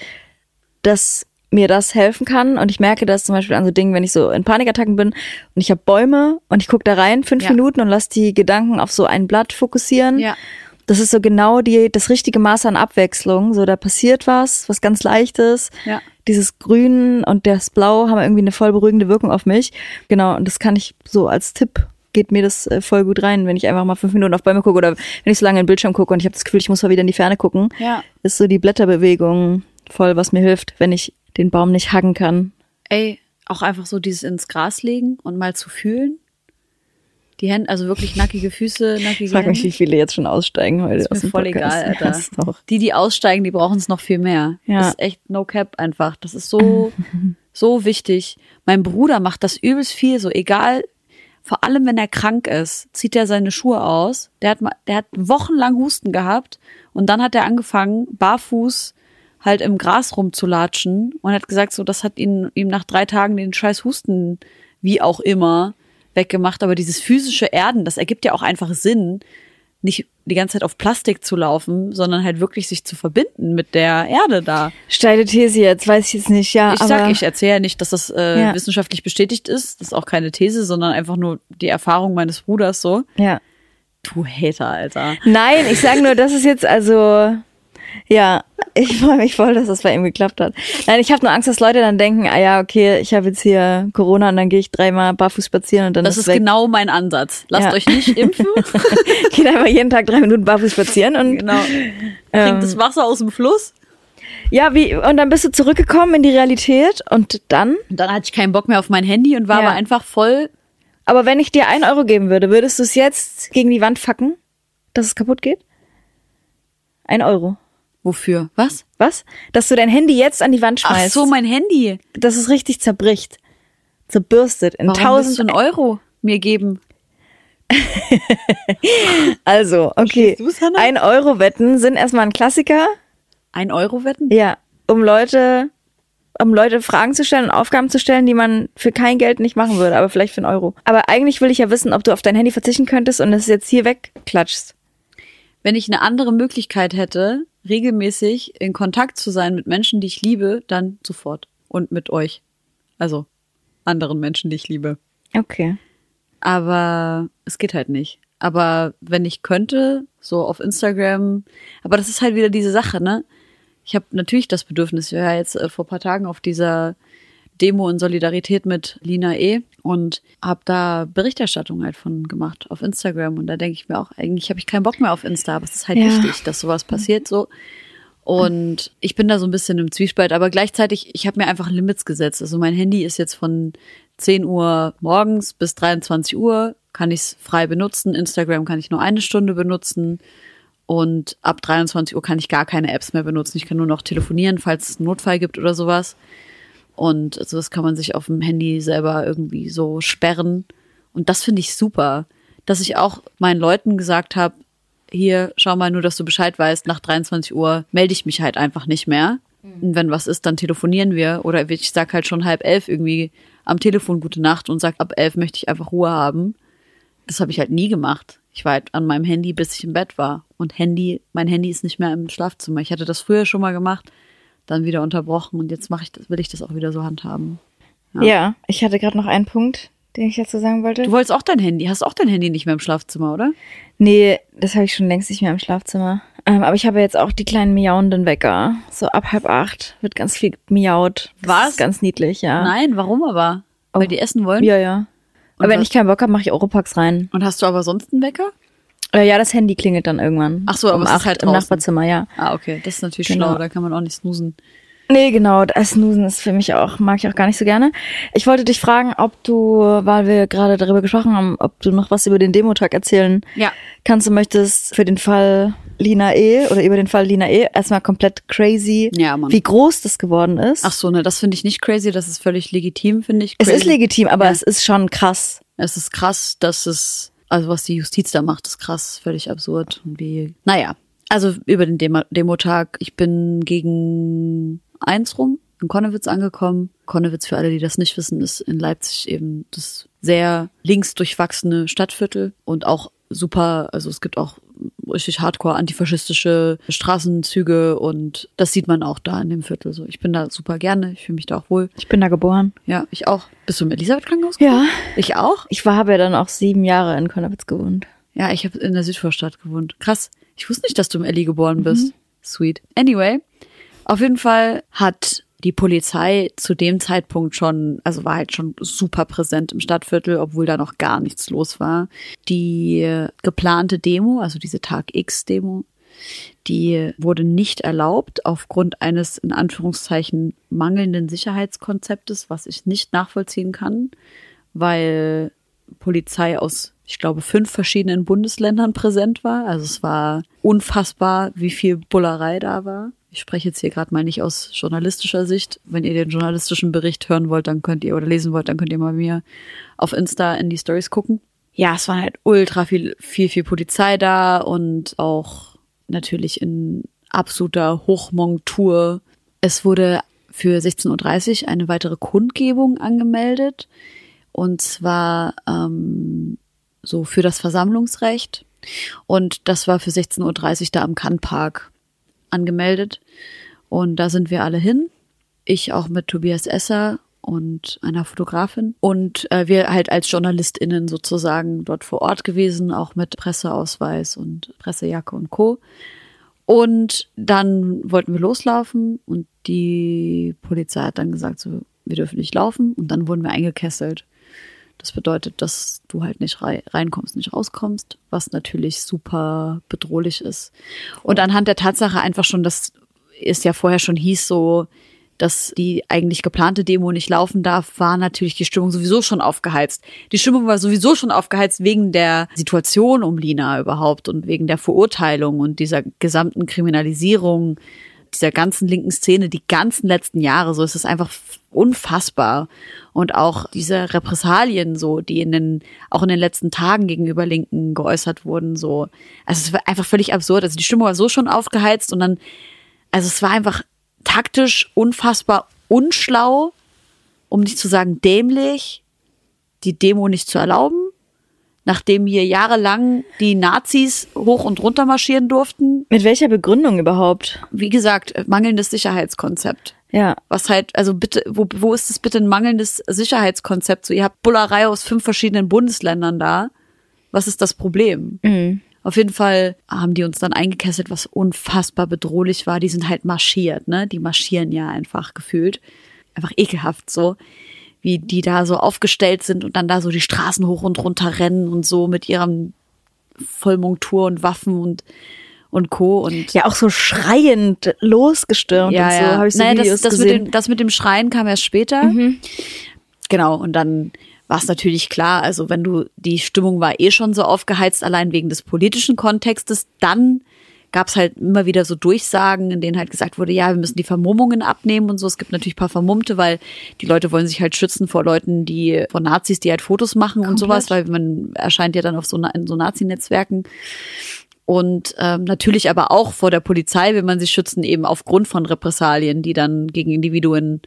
dass mir das helfen kann. Und ich merke das zum Beispiel an so Dingen, wenn ich so in Panikattacken bin und ich habe Bäume und ich gucke da rein fünf Ja. Minuten und lass die Gedanken auf so ein Blatt fokussieren. Ja. Das ist so genau die, das richtige Maß an Abwechslung. So, da passiert was, was ganz Leichtes. Ja. Dieses Grün und das Blau haben irgendwie eine voll beruhigende Wirkung auf mich. Genau, und das kann ich so als Tipp geht mir das äh, voll gut rein, wenn ich einfach mal fünf Minuten auf Bäume gucke oder wenn ich so lange in den Bildschirm gucke und ich habe das Gefühl, ich muss mal wieder in die Ferne gucken. Ja. Ist so die Blätterbewegung voll, was mir hilft, wenn ich den Baum nicht hacken kann. Ey, auch einfach so dieses ins Gras legen und mal zu fühlen. Die Hände, also wirklich nackige Füße, nackige Frag mich, Hände. wie viele jetzt schon aussteigen heute Ist aus mir dem voll Podcast. egal, Ja, Alter. auch. Die, die aussteigen, die brauchen es noch viel mehr. Ja. Das ist echt no cap einfach. Das ist so, so wichtig. Mein Bruder macht das übelst viel, so egal, vor allem wenn er krank ist, zieht er seine Schuhe aus. Der hat, mal, der hat wochenlang Husten gehabt und dann hat er angefangen, barfuß halt im Gras rumzulatschen und hat gesagt, so, das hat ihn, ihm nach drei Tagen den scheiß Husten, wie auch immer, weggemacht. Aber dieses physische Erden, das ergibt ja auch einfach Sinn, nicht die ganze Zeit auf Plastik zu laufen, sondern halt wirklich sich zu verbinden mit der Erde da. Steile These jetzt, weiß ich jetzt nicht, ja. Ich aber sag, ich erzähle ja nicht, dass das äh, Ja. wissenschaftlich bestätigt ist. Das ist auch keine These, sondern einfach nur die Erfahrung meines Bruders so. Ja. Du Hater, Alter. Nein, ich sage nur, das ist jetzt also, ja, ich freue mich voll, dass das bei ihm geklappt hat. Nein, ich habe nur Angst, dass Leute dann denken, ah ja, okay, ich habe jetzt hier Corona und dann gehe ich dreimal barfuß spazieren und dann Das ist ist genau mein Ansatz. Lasst Ja. euch nicht impfen. Geht einfach jeden Tag drei Minuten barfuß spazieren und genau. Ähm. Trinkt das Wasser aus dem Fluss. ja, wie und dann bist du zurückgekommen in die Realität und dann. Und dann hatte ich keinen Bock mehr auf mein Handy und war Ja. aber einfach voll. Aber wenn ich dir ein Euro geben würde, würdest du es jetzt gegen die Wand facken, dass es kaputt geht? Ein Euro. Wofür? Was? Was? Dass du dein Handy jetzt an die Wand Ach schmeißt. so, mein Handy. dass es richtig zerbricht. Zerbürstet in Warum willst du tausend. einen Euro mir geben? Also, okay. Ein Euro Wetten sind erstmal ein Klassiker. Ein Euro wetten? Ja. Um Leute, um Leute Fragen zu stellen und Aufgaben zu stellen, die man für kein Geld nicht machen würde, aber vielleicht für einen Euro. Aber eigentlich will ich ja wissen, ob du auf dein Handy verzichten könntest und es jetzt hier wegklatschst. Wenn ich eine andere Möglichkeit hätte, regelmäßig in Kontakt zu sein mit Menschen, die ich liebe, dann sofort. Und mit euch. Also anderen Menschen, die ich liebe. Okay. Aber es geht halt nicht. Aber wenn ich könnte, so auf Instagram, aber das ist halt wieder diese Sache, ne? Ich habe natürlich das Bedürfnis, ich war ja jetzt äh, vor paar Tagen auf dieser Demo in Solidarität mit Lina E. und habe da Berichterstattung halt von gemacht auf Instagram. Und da denke ich mir auch, eigentlich habe ich keinen Bock mehr auf Insta, aber es ist halt Ja. wichtig, dass sowas passiert so. Und ich bin da so ein bisschen im Zwiespalt, aber gleichzeitig, ich habe mir einfach Limits gesetzt. Also mein Handy ist jetzt von 10 Uhr morgens bis 23 Uhr, kann ich es frei benutzen. Instagram kann ich nur eine Stunde benutzen. Und ab 23 Uhr kann ich gar keine Apps mehr benutzen. Ich kann nur noch telefonieren, falls es einen Notfall gibt oder sowas. Und also das kann man sich auf dem Handy selber irgendwie so sperren. Und das finde ich super, dass ich auch meinen Leuten gesagt habe, hier, schau mal nur, dass du Bescheid weißt, nach 23 Uhr melde ich mich halt einfach nicht mehr. Und wenn was ist, dann telefonieren wir. Oder ich sag halt schon halb elf irgendwie am Telefon gute Nacht und sag, ab elf möchte ich einfach Ruhe haben. Das habe ich halt nie gemacht. Ich war halt an meinem Handy, bis ich im Bett war. Und Handy, mein Handy ist nicht mehr im Schlafzimmer. Ich hatte das früher schon mal gemacht, dann wieder unterbrochen und jetzt mache ich das, will ich das auch wieder so handhaben. Ja, ich hatte gerade noch einen Punkt, den ich dazu sagen wollte. Du wolltest auch dein Handy, hast auch dein Handy nicht mehr im Schlafzimmer, oder? Nee, das habe ich schon längst nicht mehr im Schlafzimmer. Ähm, aber ich habe jetzt auch die kleinen miauenden Wecker. So ab halb acht wird ganz viel miaut. Das Was? Ist ganz niedlich, ja. Nein, warum aber? Weil Oh. die essen wollen? Ja, ja. Und Aber wenn ich keinen Bock habe, mache ich Oropax rein. Und hast du aber sonst einen Wecker? Äh, ja, das Handy klingelt dann irgendwann. Ach so, aber um es ist acht halt im. Nachbarzimmer, ja. Ah, okay, das ist natürlich Genau. schlau, da kann man auch nicht snoosen. Nee, genau, das Snoosen ist für mich auch, mag ich auch gar nicht so gerne. Ich wollte dich fragen, ob du, weil wir gerade darüber gesprochen haben, ob du noch was über den Demotag erzählen Ja. kannst und möchtest für den Fall Lina E. oder über den Fall Lina E. erstmal komplett crazy, Ja, Mann. wie groß das geworden ist. Ach so, ne, das finde ich nicht crazy, das ist völlig legitim, finde ich. es Crazy. ist legitim, aber Ja. es ist schon krass. Es ist krass, dass es, also was die Justiz da macht, ist krass, völlig absurd. Wie, naja, also über den Demo Demotag, ich bin gegen eins rum in Konnewitz angekommen. Konnewitz, für alle, die das nicht wissen, ist in Leipzig eben das sehr links durchwachsene Stadtviertel und auch super, also es gibt auch richtig hardcore antifaschistische Straßenzüge und das sieht man auch da in dem Viertel so. Ich bin da super gerne, ich fühle mich da auch wohl. Ich bin da geboren. Ja, ich auch. Bist du im Elisabeth-Krankenhaus? Ja. Ich auch? Ich war, habe ja dann auch sieben Jahre in Konnewitz gewohnt. Ja, ich habe in der Südvorstadt gewohnt. Krass. Ich wusste nicht, dass du im Elli geboren bist. Sweet. Anyway, auf jeden Fall hat die Polizei zu dem Zeitpunkt schon, also war halt schon super präsent im Stadtviertel, obwohl da noch gar nichts los war. Die geplante Demo, also diese Tag X-Demo, die wurde nicht erlaubt aufgrund eines in Anführungszeichen mangelnden Sicherheitskonzeptes, was ich nicht nachvollziehen kann, weil Polizei aus, ich glaube, fünf verschiedenen Bundesländern präsent war. Also es war unfassbar, wie viel Bullerei da war. Ich spreche jetzt hier gerade mal nicht aus journalistischer Sicht. Wenn ihr den journalistischen Bericht hören wollt, dann könnt ihr oder lesen wollt, dann könnt ihr mal mir auf Insta in die Stories gucken. Ja, es war halt ultra viel, viel, viel Polizei da und auch natürlich in absoluter Hochmontur. Es wurde für 16.30 Uhr eine weitere Kundgebung angemeldet. Und zwar ähm, so für das Versammlungsrecht. Und das war für 16.30 Uhr da am Kannpark angemeldet. Und da sind wir alle hin. Ich auch mit Tobias Esser und einer Fotografin. Und äh, wir halt als JournalistInnen sozusagen dort vor Ort gewesen, auch mit Presseausweis und Pressejacke und Co. Und dann wollten wir loslaufen und die Polizei hat dann gesagt, so, wir dürfen nicht laufen. Und dann wurden wir eingekesselt. Das bedeutet, dass du halt nicht rei- reinkommst, nicht rauskommst, was natürlich super bedrohlich ist. Und anhand der Tatsache einfach schon, dass es ja vorher schon hieß, so, dass die eigentlich geplante Demo nicht laufen darf, war natürlich die Stimmung sowieso schon aufgeheizt. Die Stimmung war sowieso schon aufgeheizt wegen der Situation um Lina überhaupt und wegen der Verurteilung und dieser gesamten Kriminalisierung dieser ganzen linken Szene die ganzen letzten Jahre. So ist es einfach unfassbar. Und auch diese Repressalien, so, die in den, auch in den letzten Tagen gegenüber Linken geäußert wurden, so. Also es war einfach völlig absurd. Also die Stimmung war so schon aufgeheizt und dann, also es war einfach taktisch unfassbar unschlau, um nicht zu sagen dämlich, die Demo nicht zu erlauben, nachdem hier jahrelang die Nazis hoch und runter marschieren durften. Mit welcher Begründung überhaupt? Wie gesagt, mangelndes Sicherheitskonzept. Ja. Was halt, also bitte, wo, wo ist das bitte ein mangelndes Sicherheitskonzept? So, ihr habt Bullerei aus fünf verschiedenen Bundesländern da. Was ist das Problem? Auf jeden Fall haben die uns dann eingekesselt, was unfassbar bedrohlich war. Die sind halt marschiert, ne? Die marschieren ja einfach gefühlt. Einfach ekelhaft so. Wie die da so aufgestellt sind und dann da so die Straßen hoch und runter rennen und so mit ihrem Vollmontur und Waffen und, und Co. Und Ja, auch so schreiend losgestürmt und so, habe ich so naja, Videos das, das, gesehen. Mit dem, das mit dem Schreien kam erst später. Genau, und dann war es natürlich klar, also wenn du, die Stimmung war eh schon so aufgeheizt, allein wegen des politischen Kontextes, dann gab es halt immer wieder so Durchsagen, in denen halt gesagt wurde, ja, wir müssen die Vermummungen abnehmen und so. Es gibt natürlich ein paar Vermummte, weil die Leute wollen sich halt schützen vor Leuten, die, vor Nazis, die halt Fotos machen und sowas, weil man erscheint ja dann auf so, in so Nazi-Netzwerken. Und ähm, natürlich aber auch vor der Polizei will man sich schützen, eben aufgrund von Repressalien, die dann gegen Individuen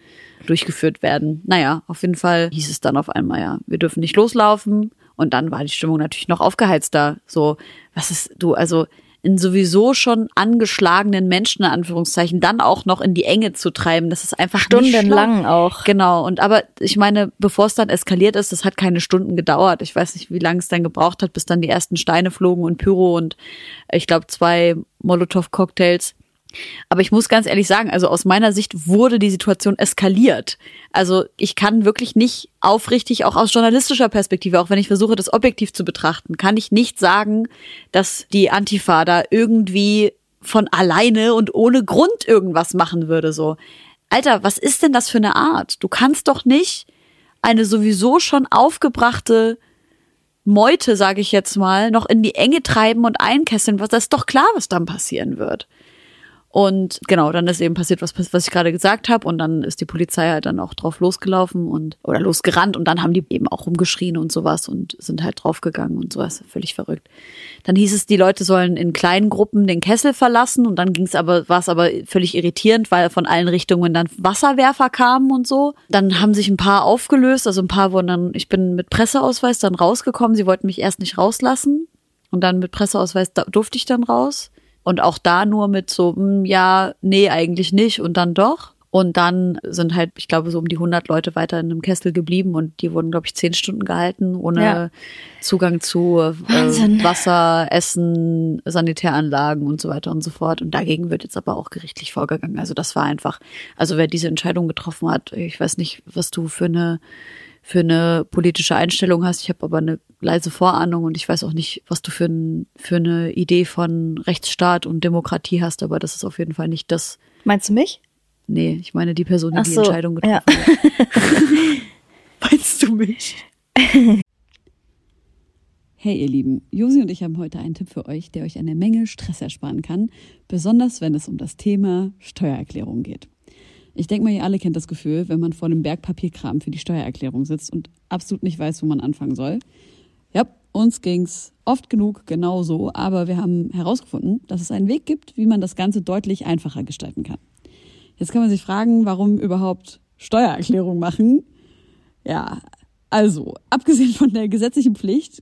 durchgeführt werden. Naja, auf jeden Fall hieß es dann auf einmal, ja, wir dürfen nicht loslaufen. Und dann war die Stimmung natürlich noch aufgeheizter. So, was ist du, also einen sowieso schon angeschlagenen Menschen in Anführungszeichen dann auch noch in die Enge zu treiben. Das ist einfach stundenlang auch. Genau. Und aber ich meine, bevor es dann eskaliert ist, das hat keine Stunden gedauert. Ich weiß nicht, wie lange es dann gebraucht hat, bis dann die ersten Steine flogen und Pyro und ich glaube zwei Molotow-Cocktails. Aber ich muss ganz ehrlich sagen, also aus meiner Sicht wurde die Situation eskaliert. Also ich kann wirklich nicht aufrichtig, auch aus journalistischer Perspektive, auch wenn ich versuche, das objektiv zu betrachten, kann ich nicht sagen, dass die Antifa da irgendwie von alleine und ohne Grund irgendwas machen würde, so. Alter, was ist denn das für eine Art? Du kannst doch nicht eine sowieso schon aufgebrachte Meute, sage ich jetzt mal, noch in die Enge treiben und einkesseln. Was das ist doch klar, was dann passieren wird. Und genau, dann ist eben passiert, was, was ich gerade gesagt habe. Und dann ist die Polizei halt dann auch drauf losgelaufen und oder losgerannt und dann haben die eben auch rumgeschrien und sowas und sind halt draufgegangen und sowas. Völlig verrückt. Dann hieß es, die Leute sollen in kleinen Gruppen den Kessel verlassen und dann ging es aber, war es aber völlig irritierend, weil von allen Richtungen dann Wasserwerfer kamen und so. Dann haben sich ein paar aufgelöst, also ein paar wurden dann, ich bin mit Presseausweis dann rausgekommen. Sie wollten mich erst nicht rauslassen. Und dann mit Presseausweis durfte ich dann raus. Und auch da nur mit so, mh, hm, ja, nee, eigentlich nicht und dann doch. Und dann sind halt, ich glaube, so um die 100 Leute weiter in einem Kessel geblieben und die wurden, glaube ich, zehn Stunden gehalten, ohne ja. Zugang zu äh, Wasser, Essen, Sanitäranlagen und so weiter und so fort. Und dagegen wird jetzt aber auch gerichtlich vorgegangen. Also das war einfach, also wer diese Entscheidung getroffen hat, ich weiß nicht, was du für eine für eine politische Einstellung hast. Ich habe aber eine leise Vorahnung und ich weiß auch nicht, was du für, ein, für eine Idee von Rechtsstaat und Demokratie hast, aber das ist auf jeden Fall nicht das. Meinst du mich? Nee, ich meine die Person, die Ach die Entscheidung getroffen ja. hat. Meinst du mich? Hey ihr Lieben, Josi und ich haben heute einen Tipp für euch, der euch eine Menge Stress ersparen kann, besonders wenn es um das Thema Steuererklärung geht. Ich denke mal, ihr alle kennt das Gefühl, wenn man vor einem Berg Papierkram für die Steuererklärung sitzt und absolut nicht weiß, wo man anfangen soll. Ja, uns ging's oft genug genauso, aber wir haben herausgefunden, dass es einen Weg gibt, wie man das Ganze deutlich einfacher gestalten kann. Jetzt kann man sich fragen, warum überhaupt Steuererklärung machen? Ja, also, abgesehen von der gesetzlichen Pflicht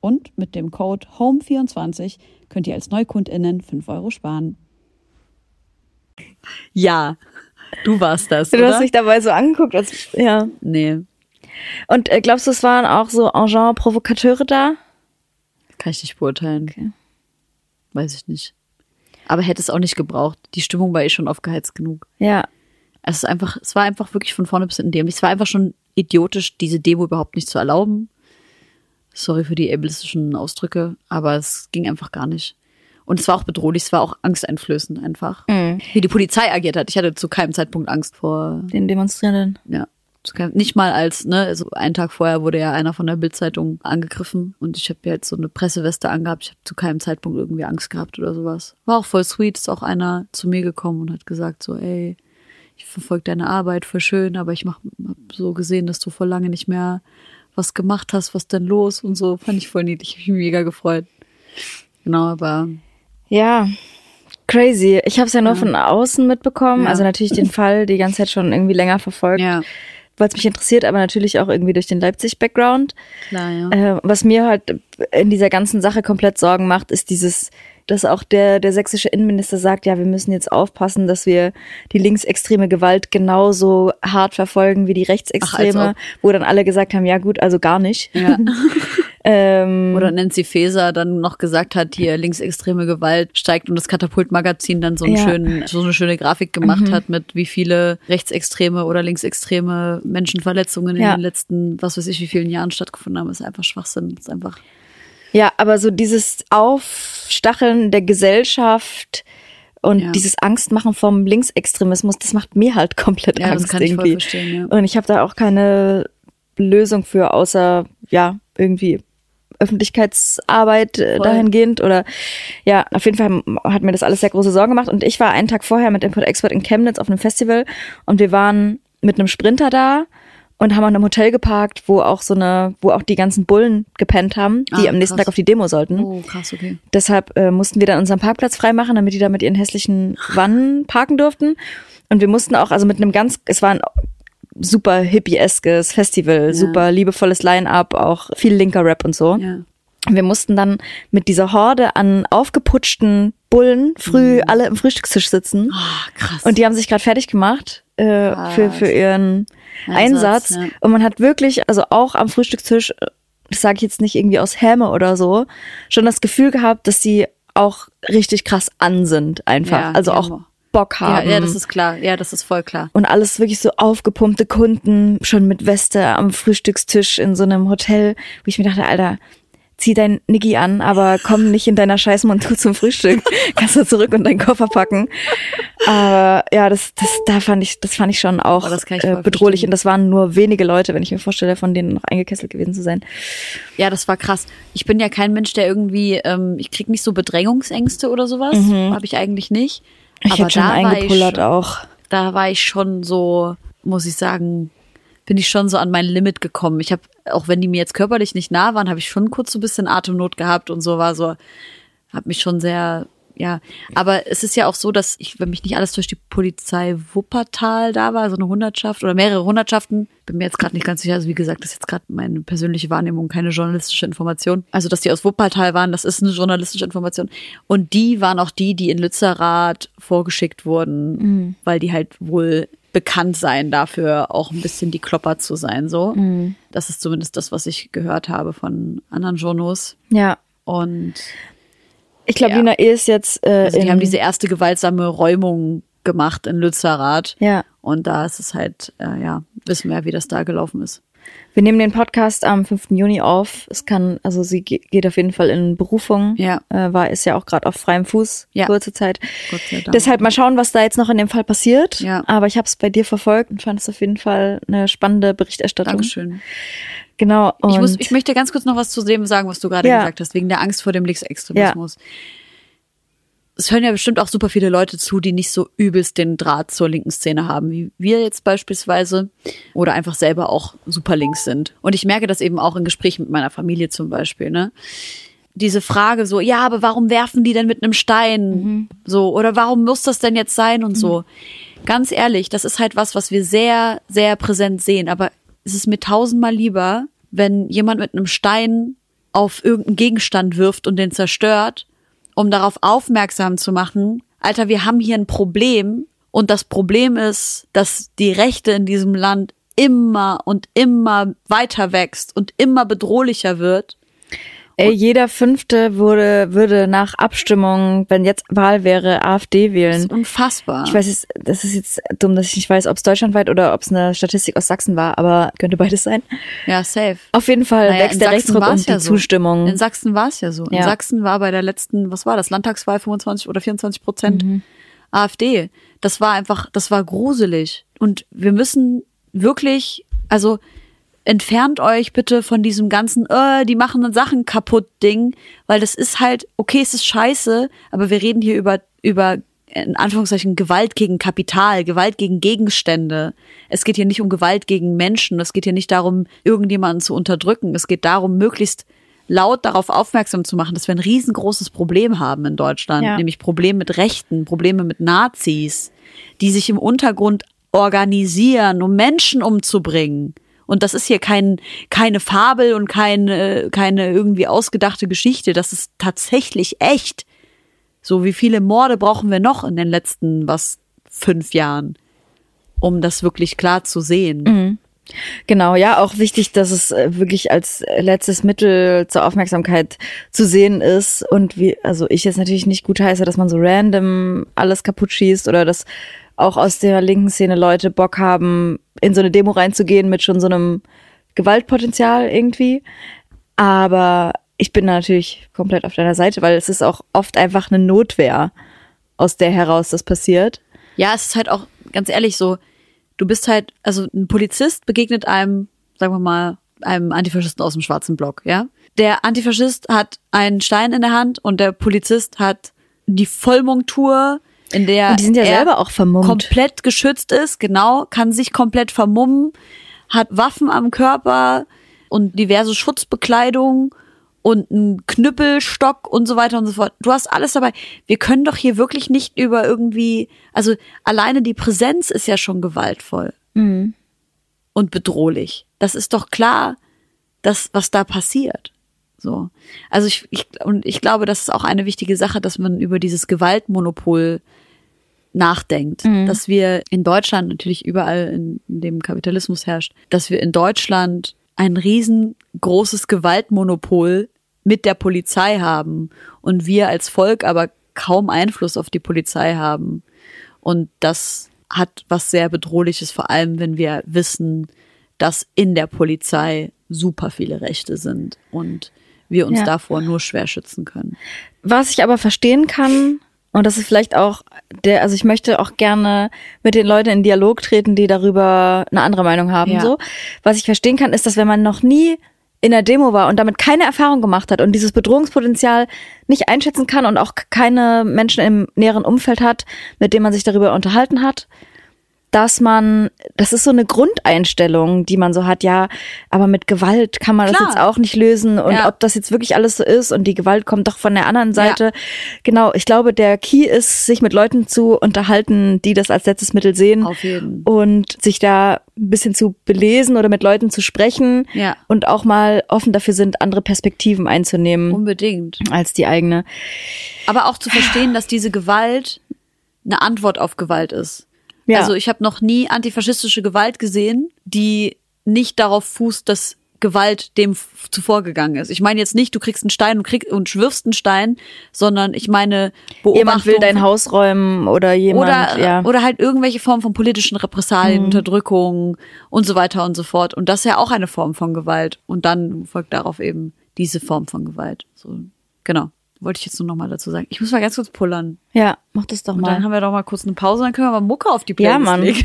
Und mit dem Code HOME24 könnt ihr als NeukundInnen 5 Euro sparen. Ja, du warst das. Du oder? hast dich dabei so angeguckt, als ja. Nee. Und äh, glaubst du, es waren auch so Engin-Provokateure da? Kann ich nicht beurteilen. Okay. Weiß ich nicht. Aber hätte es auch nicht gebraucht. Die Stimmung war eh schon aufgeheizt genug. Ja. Es ist einfach, es war einfach wirklich von vorne bis hinten dämlich. Es war einfach schon idiotisch, diese Demo überhaupt nicht zu erlauben. Sorry für die ableistischen Ausdrücke, aber es ging einfach gar nicht. Und es war auch bedrohlich, es war auch angsteinflößend einfach. Mhm. Wie die Polizei agiert hat. Ich hatte zu keinem Zeitpunkt Angst vor den Demonstrierenden. Ja. Nicht mal als, ne, also einen Tag vorher wurde ja einer von der Bildzeitung angegriffen und ich habe ja jetzt so eine Presseweste angehabt. Ich habe zu keinem Zeitpunkt irgendwie Angst gehabt oder sowas. War auch voll sweet, ist auch einer zu mir gekommen und hat gesagt so, ey, ich verfolge deine Arbeit voll schön, aber ich mach, hab so gesehen, dass du vor lange nicht mehr was gemacht hast, was denn los und so. Fand ich voll niedlich, ich mich mega gefreut. Genau, aber. Ja, crazy. Ich habe es ja nur ja. von außen mitbekommen, ja. also natürlich den Fall die ganze Zeit schon irgendwie länger verfolgt. Ja weil es mich interessiert, aber natürlich auch irgendwie durch den Leipzig-Background. Klar, ja. Äh, was mir halt in dieser ganzen Sache komplett Sorgen macht, ist dieses dass auch der, der sächsische Innenminister sagt, ja, wir müssen jetzt aufpassen, dass wir die linksextreme Gewalt genauso hart verfolgen wie die rechtsextreme, Ach, wo dann alle gesagt haben, ja gut, also gar nicht. Ja. ähm, Oder Nancy Faeser dann noch gesagt hat, hier linksextreme Gewalt steigt und das Katapultmagazin dann so, einen ja. schönen, so eine schöne Grafik gemacht mhm. hat mit wie viele rechtsextreme oder linksextreme Menschenverletzungen ja. in den letzten, was weiß ich, wie vielen Jahren stattgefunden haben, ist einfach Schwachsinn. Ist einfach ja, aber so dieses Aufstacheln der Gesellschaft und ja. dieses Angstmachen vom Linksextremismus, das macht mir halt komplett ja, Angst das kann irgendwie. Ich voll verstehen, ja. Und ich habe da auch keine Lösung für, außer ja, irgendwie Öffentlichkeitsarbeit äh, dahingehend oder ja, auf jeden Fall hat mir das alles sehr große Sorgen gemacht und ich war einen Tag vorher mit Import Export in Chemnitz auf einem Festival und wir waren mit einem Sprinter da und haben an einem Hotel geparkt, wo auch so eine, wo auch die ganzen Bullen gepennt haben, die ah, am nächsten Tag auf die Demo sollten. Oh, krass, okay. Deshalb äh, mussten wir dann unseren Parkplatz freimachen, damit die da mit ihren hässlichen Wannen parken durften. Und wir mussten auch, also mit einem ganz, es war ein super hippie-eskes Festival, ja. super liebevolles Line-up, auch viel linker Rap und so. Ja. Wir mussten dann mit dieser Horde an aufgeputschten Bullen früh mhm. alle im Frühstückstisch sitzen. Oh, krass. Und die haben sich gerade fertig gemacht äh, für, für ihren Einsatz. Einsatz. Ja. Und man hat wirklich, also auch am Frühstückstisch, das sage ich jetzt nicht irgendwie aus Häme oder so, schon das Gefühl gehabt, dass sie auch richtig krass an sind einfach. Ja, also auch Bock haben. Ja, ja, das ist klar. Ja, das ist voll klar. Und alles wirklich so aufgepumpte Kunden, schon mit Weste am Frühstückstisch in so einem Hotel, wo ich mir dachte, Alter, zieh dein Niggi an, aber komm nicht in deiner Scheißmontur zum Frühstück. Kannst du zurück und deinen Koffer packen. Aber ja, das, das, da fand ich, das fand ich schon auch ich äh, bedrohlich. Verstehen. Und das waren nur wenige Leute, wenn ich mir vorstelle, von denen noch eingekesselt gewesen zu sein. Ja, das war krass. Ich bin ja kein Mensch, der irgendwie, ähm, ich krieg nicht so Bedrängungsängste oder sowas. Mhm. Habe ich eigentlich nicht. Ich aber hätte schon eingepullert auch. Da war ich schon so, muss ich sagen, bin ich schon so an mein Limit gekommen. Ich habe, auch wenn die mir jetzt körperlich nicht nah waren, habe ich schon kurz so ein bisschen Atemnot gehabt und so war so, habe mich schon sehr ja, aber es ist ja auch so, dass ich, wenn mich nicht alles durch die Polizei Wuppertal da war, so eine Hundertschaft oder mehrere Hundertschaften, bin mir jetzt gerade nicht ganz sicher, also wie gesagt, das ist jetzt gerade meine persönliche Wahrnehmung, keine journalistische Information. Also, dass die aus Wuppertal waren, das ist eine journalistische Information. Und die waren auch die, die in Lützerath vorgeschickt wurden, mhm. weil die halt wohl bekannt seien dafür, auch ein bisschen die Klopper zu sein, so. Mhm. Das ist zumindest das, was ich gehört habe von anderen Journos. Ja. Und ich glaube, ja. Lina E. ist jetzt. Äh, also die haben diese erste gewaltsame Räumung gemacht in Lützerath. Ja. Und da ist es halt, äh, ja, wissen wir, wie das da gelaufen ist. Wir nehmen den Podcast am 5. Juni auf. Es kann, also sie geht auf jeden Fall in Berufung. Ja. Äh, war, ist ja auch gerade auf freiem Fuß, ja. kurze Zeit. Gott sei Dank. Deshalb mal schauen, was da jetzt noch in dem Fall passiert. Ja. Aber ich habe es bei dir verfolgt und fand es auf jeden Fall eine spannende Berichterstattung. Dankeschön. Genau. ich, muss, ich möchte ganz kurz noch was zu dem sagen, was du gerade ja. gesagt hast, wegen der Angst vor dem Linksextremismus. Ja. Es hören ja bestimmt auch super viele Leute zu, die nicht so übelst den Draht zur linken Szene haben, wie wir jetzt beispielsweise, oder einfach selber auch super links sind. Und ich merke das eben auch in Gesprächen mit meiner Familie zum Beispiel, ne? Diese Frage so, ja, aber warum werfen die denn mit einem Stein? Mhm. So, oder warum muss das denn jetzt sein und mhm. so? Ganz ehrlich, das ist halt was, was wir sehr, sehr präsent sehen. Aber es ist mir tausendmal lieber, wenn jemand mit einem Stein auf irgendeinen Gegenstand wirft und den zerstört, um darauf aufmerksam zu machen, Alter, wir haben hier ein Problem und das Problem ist, dass die Rechte in diesem Land immer und immer weiter wächst und immer bedrohlicher wird Ey, jeder Fünfte würde, würde nach Abstimmung, wenn jetzt Wahl wäre, AfD wählen. Das ist unfassbar. Ich weiß jetzt, das ist jetzt dumm, dass ich nicht weiß, ob es deutschlandweit oder ob es eine Statistik aus Sachsen war, aber könnte beides sein. Ja, safe. Auf jeden Fall naja, wächst der Rechtsruck und die ja so. Zustimmung. In Sachsen war es ja so. In Sachsen war bei der letzten, was war das, Landtagswahl 25 oder 24 Prozent mhm. AfD. Das war einfach, das war gruselig. Und wir müssen wirklich, also entfernt euch bitte von diesem ganzen, äh, die machen Sachen kaputt Ding, weil das ist halt, okay, es ist scheiße, aber wir reden hier über, über, in Anführungszeichen, Gewalt gegen Kapital, Gewalt gegen Gegenstände. Es geht hier nicht um Gewalt gegen Menschen, es geht hier nicht darum, irgendjemanden zu unterdrücken. Es geht darum, möglichst laut darauf aufmerksam zu machen, dass wir ein riesengroßes Problem haben in Deutschland, ja. nämlich Probleme mit Rechten, Probleme mit Nazis, die sich im Untergrund organisieren, um Menschen umzubringen. Und das ist hier kein, keine Fabel und keine, keine irgendwie ausgedachte Geschichte. Das ist tatsächlich echt. So wie viele Morde brauchen wir noch in den letzten, was, fünf Jahren, um das wirklich klar zu sehen. Mhm. Genau, ja, auch wichtig, dass es äh, wirklich als letztes Mittel zur Aufmerksamkeit zu sehen ist und wie, also ich jetzt natürlich nicht gut heiße, dass man so random alles kaputt schießt oder dass auch aus der linken Szene Leute Bock haben, in so eine Demo reinzugehen mit schon so einem Gewaltpotenzial irgendwie. Aber ich bin natürlich komplett auf deiner Seite, weil es ist auch oft einfach eine Notwehr, aus der heraus das passiert. Ja, es ist halt auch ganz ehrlich so, du bist halt, also ein Polizist begegnet einem, sagen wir mal, einem Antifaschisten aus dem schwarzen Block, ja. Der Antifaschist hat einen Stein in der Hand und der Polizist hat die Vollmontur, in der und die sind ja er selber auch vermummt. komplett geschützt ist, genau, kann sich komplett vermummen, hat Waffen am Körper und diverse Schutzbekleidung und einen Knüppelstock und so weiter und so fort. Du hast alles dabei. Wir können doch hier wirklich nicht über irgendwie, also alleine die Präsenz ist ja schon gewaltvoll Mhm. und bedrohlich. Das ist doch klar, dass was da passiert. So. Also ich, ich und ich glaube, das ist auch eine wichtige Sache, dass man über dieses Gewaltmonopol nachdenkt, dass wir in Deutschland natürlich überall in, in dem Kapitalismus herrscht, dass wir in Deutschland ein riesengroßes Gewaltmonopol mit der Polizei haben und wir als Volk aber kaum Einfluss auf die Polizei haben. Und das hat was sehr bedrohliches, vor allem wenn wir wissen, dass in der Polizei super viele Rechte sind und wir uns Ja. davor nur schwer schützen können. Was ich aber verstehen kann, und das ist vielleicht auch der, also ich möchte auch gerne mit den Leuten in Dialog treten, die darüber eine andere Meinung haben. Ja. So, was ich verstehen kann, ist, dass wenn man noch nie in der Demo war und damit keine Erfahrung gemacht hat und dieses Bedrohungspotenzial nicht einschätzen kann und auch keine Menschen im näheren Umfeld hat, mit denen man sich darüber unterhalten hat, dass man, das ist so eine Grundeinstellung, die man so hat, ja, aber mit Gewalt kann man Klar. das jetzt auch nicht lösen und Ja. ob das jetzt wirklich alles so ist und die Gewalt kommt doch von der anderen Seite. Genau, ich glaube, der Key ist, sich mit Leuten zu unterhalten, die das als letztes Mittel sehen Auf jeden. und sich da ein bisschen zu belesen oder mit Leuten zu sprechen Ja. und auch mal offen dafür sind, andere Perspektiven einzunehmen Unbedingt. als die eigene. Aber auch zu verstehen, dass diese Gewalt eine Antwort auf Gewalt ist. Ja. Also ich habe noch nie antifaschistische Gewalt gesehen, die nicht darauf fußt, dass Gewalt dem f- zuvor gegangen ist. Ich meine jetzt nicht, du kriegst einen Stein und, krieg, und schwirfst einen Stein, sondern ich meine Beobachtung Jemand will dein Haus räumen oder jemand, oder, ja. oder halt irgendwelche Form von politischen Repressalien, Unterdrückung und so weiter und so fort. Und das ist ja auch eine Form von Gewalt. Und dann folgt darauf eben diese Form von Gewalt. So, genau. Wollte ich jetzt nur noch mal dazu sagen. Ich muss mal ganz kurz pullern. ja, mach das doch Und mal. dann haben wir doch mal kurz eine Pause, dann können wir mal Mucke auf die Ja, Playlist Mann. legen.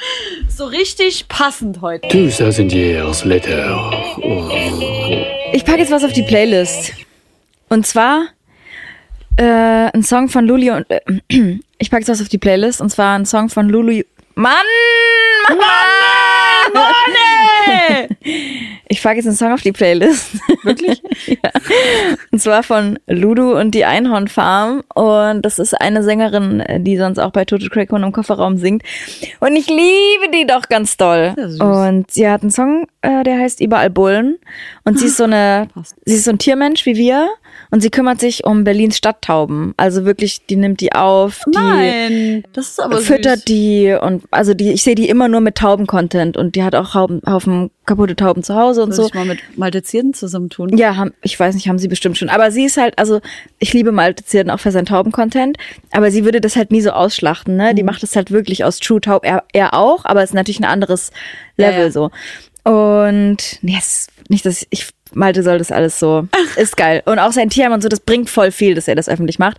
so richtig passend heute. 2000 years later. Ich packe jetzt was auf die Playlist. Und zwar äh, ein Song von Luli und äh, ich packe jetzt was auf die Playlist und zwar ein Song von Lulu. Mann! Mann! Mann! Ich packe jetzt einen Song auf die Playlist. Wirklich? ja. Und zwar von Ludu und die Einhornfarm. Und das ist eine Sängerin, die sonst auch bei Total Crack im Kofferraum singt. Und ich liebe die doch ganz doll. Und sie hat einen Song, äh, der heißt Überall Bullen. Und sie ist so eine, Passt. sie ist so ein Tiermensch wie wir. Und sie kümmert sich um Berlins Stadttauben. Also wirklich, die nimmt die auf, die Nein. Das ist aber füttert süß. die und also die, ich sehe die immer nur mit Tauben-Content und die hat auch Hauben, Haufen kaputte Tauben zu Hause und Soll so. ich mal mit Maltezierten zusammentun? Ja, haben, ich weiß nicht, haben sie bestimmt schon. Aber sie ist halt, also ich liebe Malte Zierden auch für seinen Tauben-Content, aber sie würde das halt nie so ausschlachten, ne? Mhm. Die macht das halt wirklich aus True Taub. Er, er auch, aber es ist natürlich ein anderes Level Ja, ja. so. Und yes, nicht, dass ich, ich Malte soll das alles so, ist geil. Und auch sein Tierheim und so, das bringt voll viel, dass er das öffentlich macht.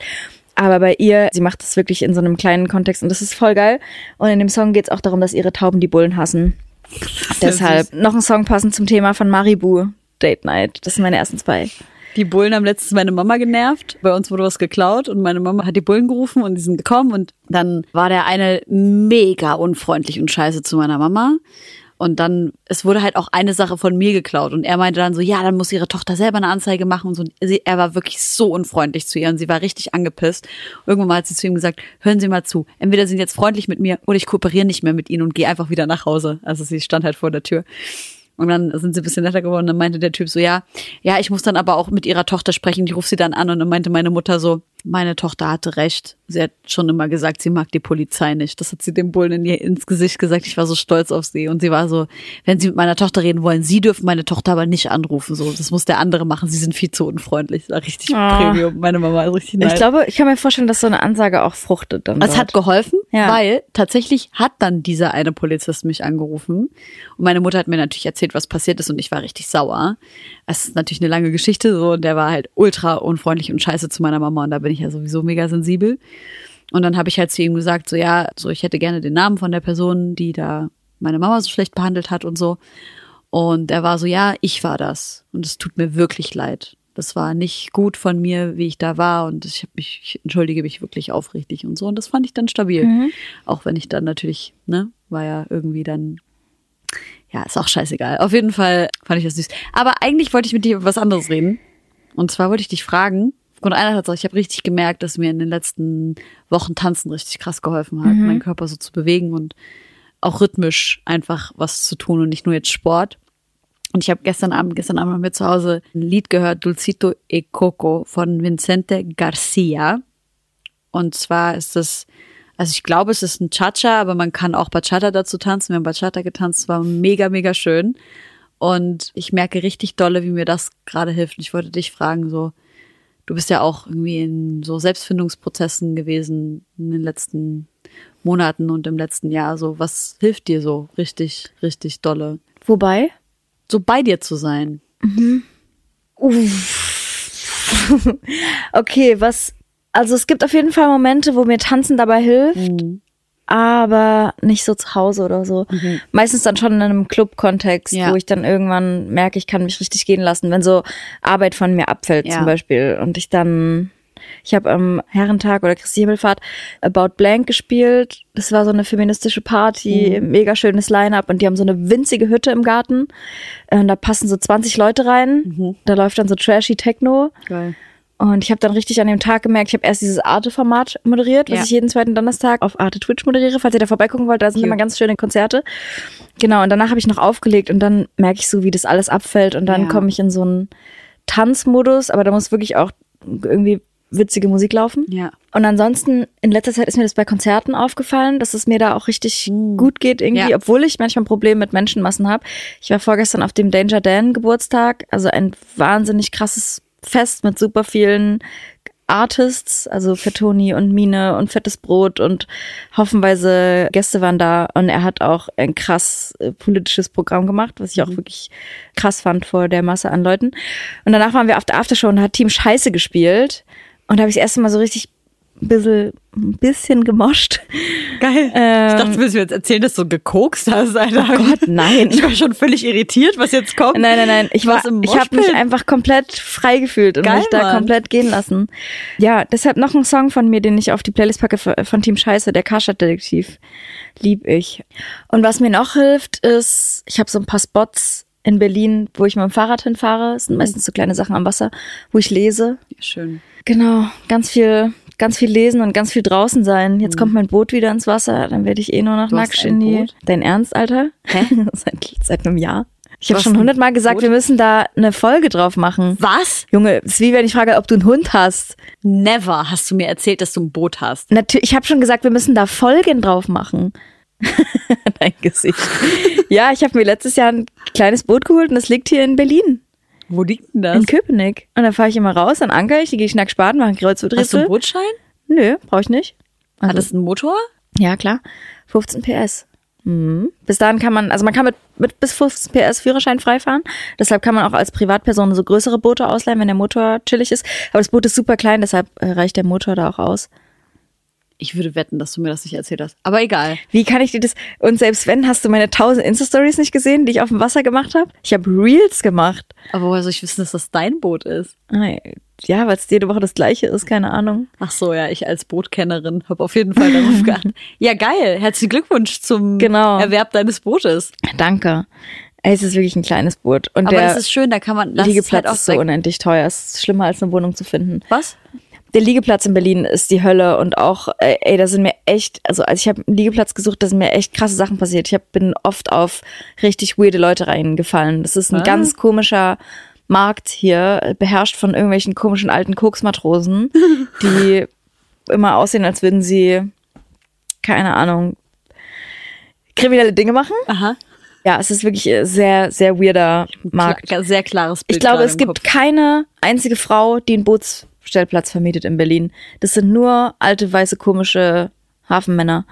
Aber bei ihr, sie macht das wirklich in so einem kleinen Kontext und das ist voll geil. Und in dem Song geht es auch darum, dass ihre Tauben die Bullen hassen. Deshalb noch ein Song passend zum Thema von Maribu, Date Night. Das sind meine ersten zwei. Die Bullen haben letztens meine Mama genervt. Bei uns wurde was geklaut und meine Mama hat die Bullen gerufen und die sind gekommen und dann war der eine mega unfreundlich und scheiße zu meiner Mama. Und dann, es wurde halt auch eine Sache von mir geklaut. Und er meinte dann so, ja, dann muss ihre Tochter selber eine Anzeige machen und so. Sie, er war wirklich so unfreundlich zu ihr und sie war richtig angepisst. Irgendwann mal hat sie zu ihm gesagt, hören Sie mal zu. Entweder sind jetzt freundlich mit mir oder ich kooperiere nicht mehr mit Ihnen und gehe einfach wieder nach Hause. Also sie stand halt vor der Tür. Und dann sind sie ein bisschen netter geworden. Dann meinte der Typ so, ja, ja, ich muss dann aber auch mit ihrer Tochter sprechen. Ich rufe sie dann an. Und dann meinte meine Mutter so, meine Tochter hatte recht. Sie hat schon immer gesagt, sie mag die Polizei nicht. Das hat sie dem Bullen in ihr, ins Gesicht gesagt. Ich war so stolz auf sie. Und sie war so, wenn sie mit meiner Tochter reden wollen, sie dürfen meine Tochter aber nicht anrufen. So, das muss der andere machen. Sie sind viel zu unfreundlich. Das war richtig Ah. Premium. Meine Mama ist richtig Ich nice. glaube, ich kann mir vorstellen, dass so eine Ansage auch fruchtet dann. Es hat geholfen, Ja. weil tatsächlich hat dann dieser eine Polizist mich angerufen. Und meine Mutter hat mir natürlich erzählt, was passiert ist und ich war richtig sauer. Es ist natürlich eine lange Geschichte so und der war halt ultra unfreundlich und scheiße zu meiner Mama und da bin ich ja sowieso mega sensibel. Und dann habe ich halt zu ihm gesagt, so ja, so ich hätte gerne den Namen von der Person, die da meine Mama so schlecht behandelt hat und so. Und er war so, ja, ich war das. Und es tut mir wirklich leid. Das war nicht gut von mir, wie ich da war. Und ich, mich, ich entschuldige mich wirklich aufrichtig und so. Und das fand ich dann stabil. Mhm. Auch wenn ich dann natürlich, ne, war ja irgendwie dann ja, ist auch scheißegal. Auf jeden Fall fand ich das süß. Aber eigentlich wollte ich mit dir über was anderes reden. Und zwar wollte ich dich fragen, aufgrund einer Tatsache, ich habe richtig gemerkt, dass mir in den letzten Wochen Tanzen richtig krass geholfen hat, mhm. meinen Körper so zu bewegen und auch rhythmisch einfach was zu tun und nicht nur jetzt Sport. Und ich habe gestern Abend, gestern Abend mit zu Hause ein Lied gehört, Dulcito e Coco von Vincente Garcia. Und zwar ist das, also ich glaube, es ist ein Cha-Cha, aber man kann auch Bachata dazu tanzen. Wir haben Bachata getanzt, war mega, mega schön. Und ich merke richtig dolle, wie mir das gerade hilft. Und ich wollte dich fragen, so, du bist ja auch irgendwie in so Selbstfindungsprozessen gewesen in den letzten Monaten und im letzten Jahr. So, was hilft dir so richtig, richtig dolle? Wobei? so bei dir zu sein. Mhm. okay, was, also es gibt auf jeden Fall Momente, wo mir Tanzen dabei hilft, mhm. Aber nicht so zu Hause oder so. Mhm. Meistens dann schon in einem Club-Kontext, ja. wo ich dann irgendwann merke, ich kann mich richtig gehen lassen, wenn so Arbeit von mir abfällt ja. zum Beispiel und ich dann ich habe am Herrentag oder Christi Himmelfahrt About Blank gespielt. Das war so eine feministische Party, mhm. mega schönes Line-up und die haben so eine winzige Hütte im Garten. Und da passen so 20 Leute rein. Mhm. Da läuft dann so trashy Techno. Geil. Und ich habe dann richtig an dem Tag gemerkt, ich habe erst dieses Arte-Format moderiert, was ja. ich jeden zweiten Donnerstag auf Arte Twitch moderiere, falls ihr da vorbeigucken wollt, da sind Cute. immer ganz schöne Konzerte. Genau, und danach habe ich noch aufgelegt und dann merke ich so, wie das alles abfällt und dann ja. komme ich in so einen Tanzmodus, aber da muss wirklich auch irgendwie witzige Musik laufen. Ja. Und ansonsten, in letzter Zeit ist mir das bei Konzerten aufgefallen, dass es mir da auch richtig mhm. gut geht irgendwie, ja. obwohl ich manchmal Probleme mit Menschenmassen habe. Ich war vorgestern auf dem Danger Dan Geburtstag, also ein wahnsinnig krasses Fest mit super vielen Artists, also Fettoni und Mine und Fettes Brot und hoffenweise Gäste waren da und er hat auch ein krass äh, politisches Programm gemacht, was ich auch mhm. wirklich krass fand vor der Masse an Leuten. Und danach waren wir auf der Aftershow und hat Team Scheiße gespielt und da habe ich das erste Mal so richtig bisschen, ein bisschen gemoscht. Geil. Ähm, ich dachte, du willst mir jetzt erzählen, dass du gekokst hast, Alter. Oh Gott, nein. Ich war schon völlig irritiert, was jetzt kommt. Nein, nein, nein. Ich, war, ich habe mich einfach komplett frei gefühlt und Geil, mich da Mann. komplett gehen lassen. Ja, deshalb noch ein Song von mir, den ich auf die Playlist packe von Team Scheiße, der Karstadt-Detektiv. Lieb ich. Und was mir noch hilft, ist, ich habe so ein paar Spots in Berlin, wo ich mit dem Fahrrad hinfahre. Es sind meistens so kleine Sachen am Wasser, wo ich lese. Schön. Genau, ganz viel, ganz viel lesen und ganz viel draußen sein. Jetzt mhm. kommt mein Boot wieder ins Wasser, dann werde ich eh nur noch nackt in die. Dein Ernst, Alter? Hä? seit, seit einem Jahr. Ich habe schon hundertmal gesagt, Boot? wir müssen da eine Folge drauf machen. Was? Junge, es ist wie wenn ich frage, ob du einen Hund hast. Never hast du mir erzählt, dass du ein Boot hast. Natürlich, ich habe schon gesagt, wir müssen da Folgen drauf machen. Dein Gesicht. ja, ich habe mir letztes Jahr ein kleines Boot geholt und das liegt hier in Berlin. Wo liegt denn das? In Köpenick. Und dann fahre ich immer raus, dann anker ich, die gehe ich schnack Spaten, mache Kreuzworträtsel. Hast du einen Bootschein? Nö, brauche ich nicht. Also, Hat das einen Motor? Ja, klar. 15 PS. Mhm. Bis dahin kann man, also man kann mit, mit bis 15 PS Führerschein freifahren. Deshalb kann man auch als Privatperson so größere Boote ausleihen, wenn der Motor chillig ist. Aber das Boot ist super klein, deshalb äh, reicht der Motor da auch aus. Ich würde wetten, dass du mir das nicht erzählt hast. Aber egal. Wie kann ich dir das? Und selbst wenn, hast du meine 1000 Insta-Stories nicht gesehen, die ich auf dem Wasser gemacht habe? Ich habe Reels gemacht. Aber woher soll ich wissen, dass das dein Boot ist? Ja, weil es jede Woche das gleiche ist, keine Ahnung. Ach so, ja, ich als Bootkennerin habe auf jeden Fall darauf geachtet. Ja, geil. Herzlichen Glückwunsch zum genau. Erwerb deines Bootes. Danke. Es ist wirklich ein kleines Boot. Und Aber das ist schön, da kann man. Liegeplatz halt ist so unendlich teuer. Es ist schlimmer als eine Wohnung zu finden. Was? Der Liegeplatz in Berlin ist die Hölle und auch, ey, ey da sind mir echt, also als ich habe einen Liegeplatz gesucht, da sind mir echt krasse Sachen passiert. Ich hab, bin oft auf richtig weirde Leute reingefallen. Das ist ein ah. ganz komischer Markt hier, beherrscht von irgendwelchen komischen alten Koksmatrosen, die immer aussehen, als würden sie, keine Ahnung, kriminelle Dinge machen. Aha. Ja, es ist wirklich sehr, sehr weirder Markt. Klar, sehr klares Bild. Ich glaube, es gibt Kopf. keine einzige Frau, die ein Boots Stellplatz vermietet in Berlin. Das sind nur alte, weiße, komische Hafenmänner.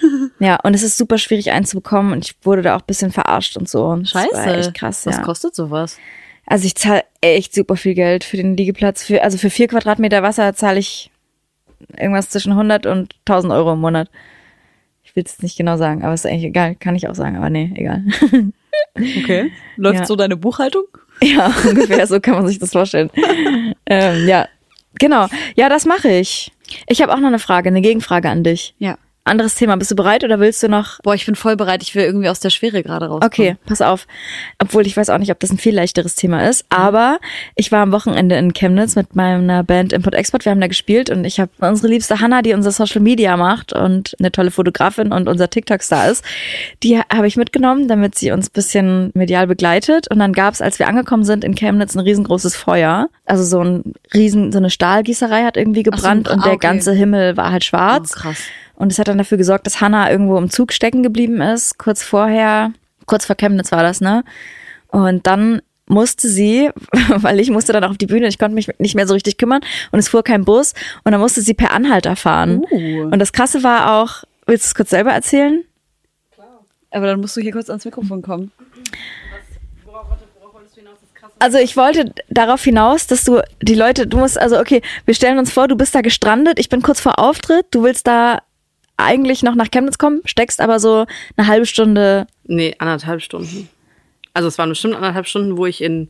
ja, und es ist super schwierig einzubekommen und ich wurde da auch ein bisschen verarscht und so. Und Scheiße. Das war echt krass, ja. Was kostet sowas? Also ich zahle echt super viel Geld für den Liegeplatz. Für, also für vier Quadratmeter Wasser zahle ich irgendwas zwischen 100 und 1000 Euro im Monat. Ich will es nicht genau sagen, aber ist eigentlich egal. Kann ich auch sagen, aber nee, egal. Okay. Läuft Ja. so deine Buchhaltung? ja, ungefähr so kann man sich das vorstellen. ähm, ja, genau. Ja, das mache ich. Ich habe auch noch eine Frage, eine Gegenfrage an dich. Ja. Anderes Thema. Bist du bereit oder willst du noch? Boah, ich bin voll bereit. Ich will irgendwie aus der Schwere gerade raus. Okay, pass auf. Obwohl ich weiß auch nicht, ob das ein viel leichteres Thema ist. Aber ich war am Wochenende in Chemnitz mit meiner Band Import Export. Wir haben da gespielt und ich habe unsere liebste Hannah, die unser Social Media macht und eine tolle Fotografin und unser TikTok-Star ist. Die habe ich mitgenommen, damit sie uns bisschen medial begleitet. Und dann gab's, als wir angekommen sind in Chemnitz, ein riesengroßes Feuer. Also so ein riesen, so eine Stahlgießerei hat irgendwie so, gebrannt ah, und der okay. ganze Himmel war halt Oh, schwarz. krass. Und es hat dann dafür gesorgt, dass Hannah irgendwo im Zug stecken geblieben ist, kurz vorher, kurz vor Chemnitz war das, ne? Und dann musste sie, weil ich musste dann auch auf die Bühne, ich konnte mich nicht mehr so richtig kümmern und es fuhr kein Bus und dann musste sie per Anhalter fahren. Uh. Und das Krasse war auch, willst du es kurz selber erzählen? Aber dann musst du hier kurz ans Mikrofon kommen. Also ich wollte darauf hinaus, dass du die Leute, du musst, also okay, wir stellen uns vor, du bist da gestrandet, ich bin kurz vor Auftritt, du willst da eigentlich noch nach Chemnitz kommen, steckst aber so eine halbe Stunde Nee, anderthalb Stunden. Also es waren bestimmt anderthalb Stunden, wo ich in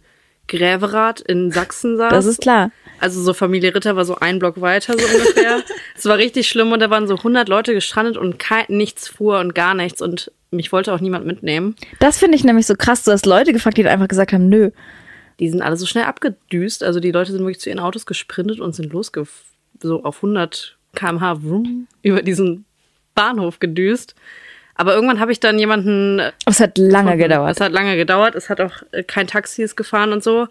Gräverath in Sachsen saß. Das ist klar. Also so Familie Ritter war so ein Block weiter so ungefähr. es war richtig schlimm und da waren so 100 Leute gestrandet und kein, nichts fuhr und gar nichts und mich wollte auch niemand mitnehmen. Das finde ich nämlich so krass. Du hast Leute gefragt, die einfach gesagt haben, nö. Die sind alle so schnell abgedüst. Also die Leute sind wirklich zu ihren Autos gesprintet und sind losge so auf 100 kmh vroom, über diesen Bahnhof gedüst. Aber irgendwann habe ich dann jemanden Es hat lange gedauert. Es hat lange gedauert. Es hat auch äh, kein Taxi ist gefahren und so.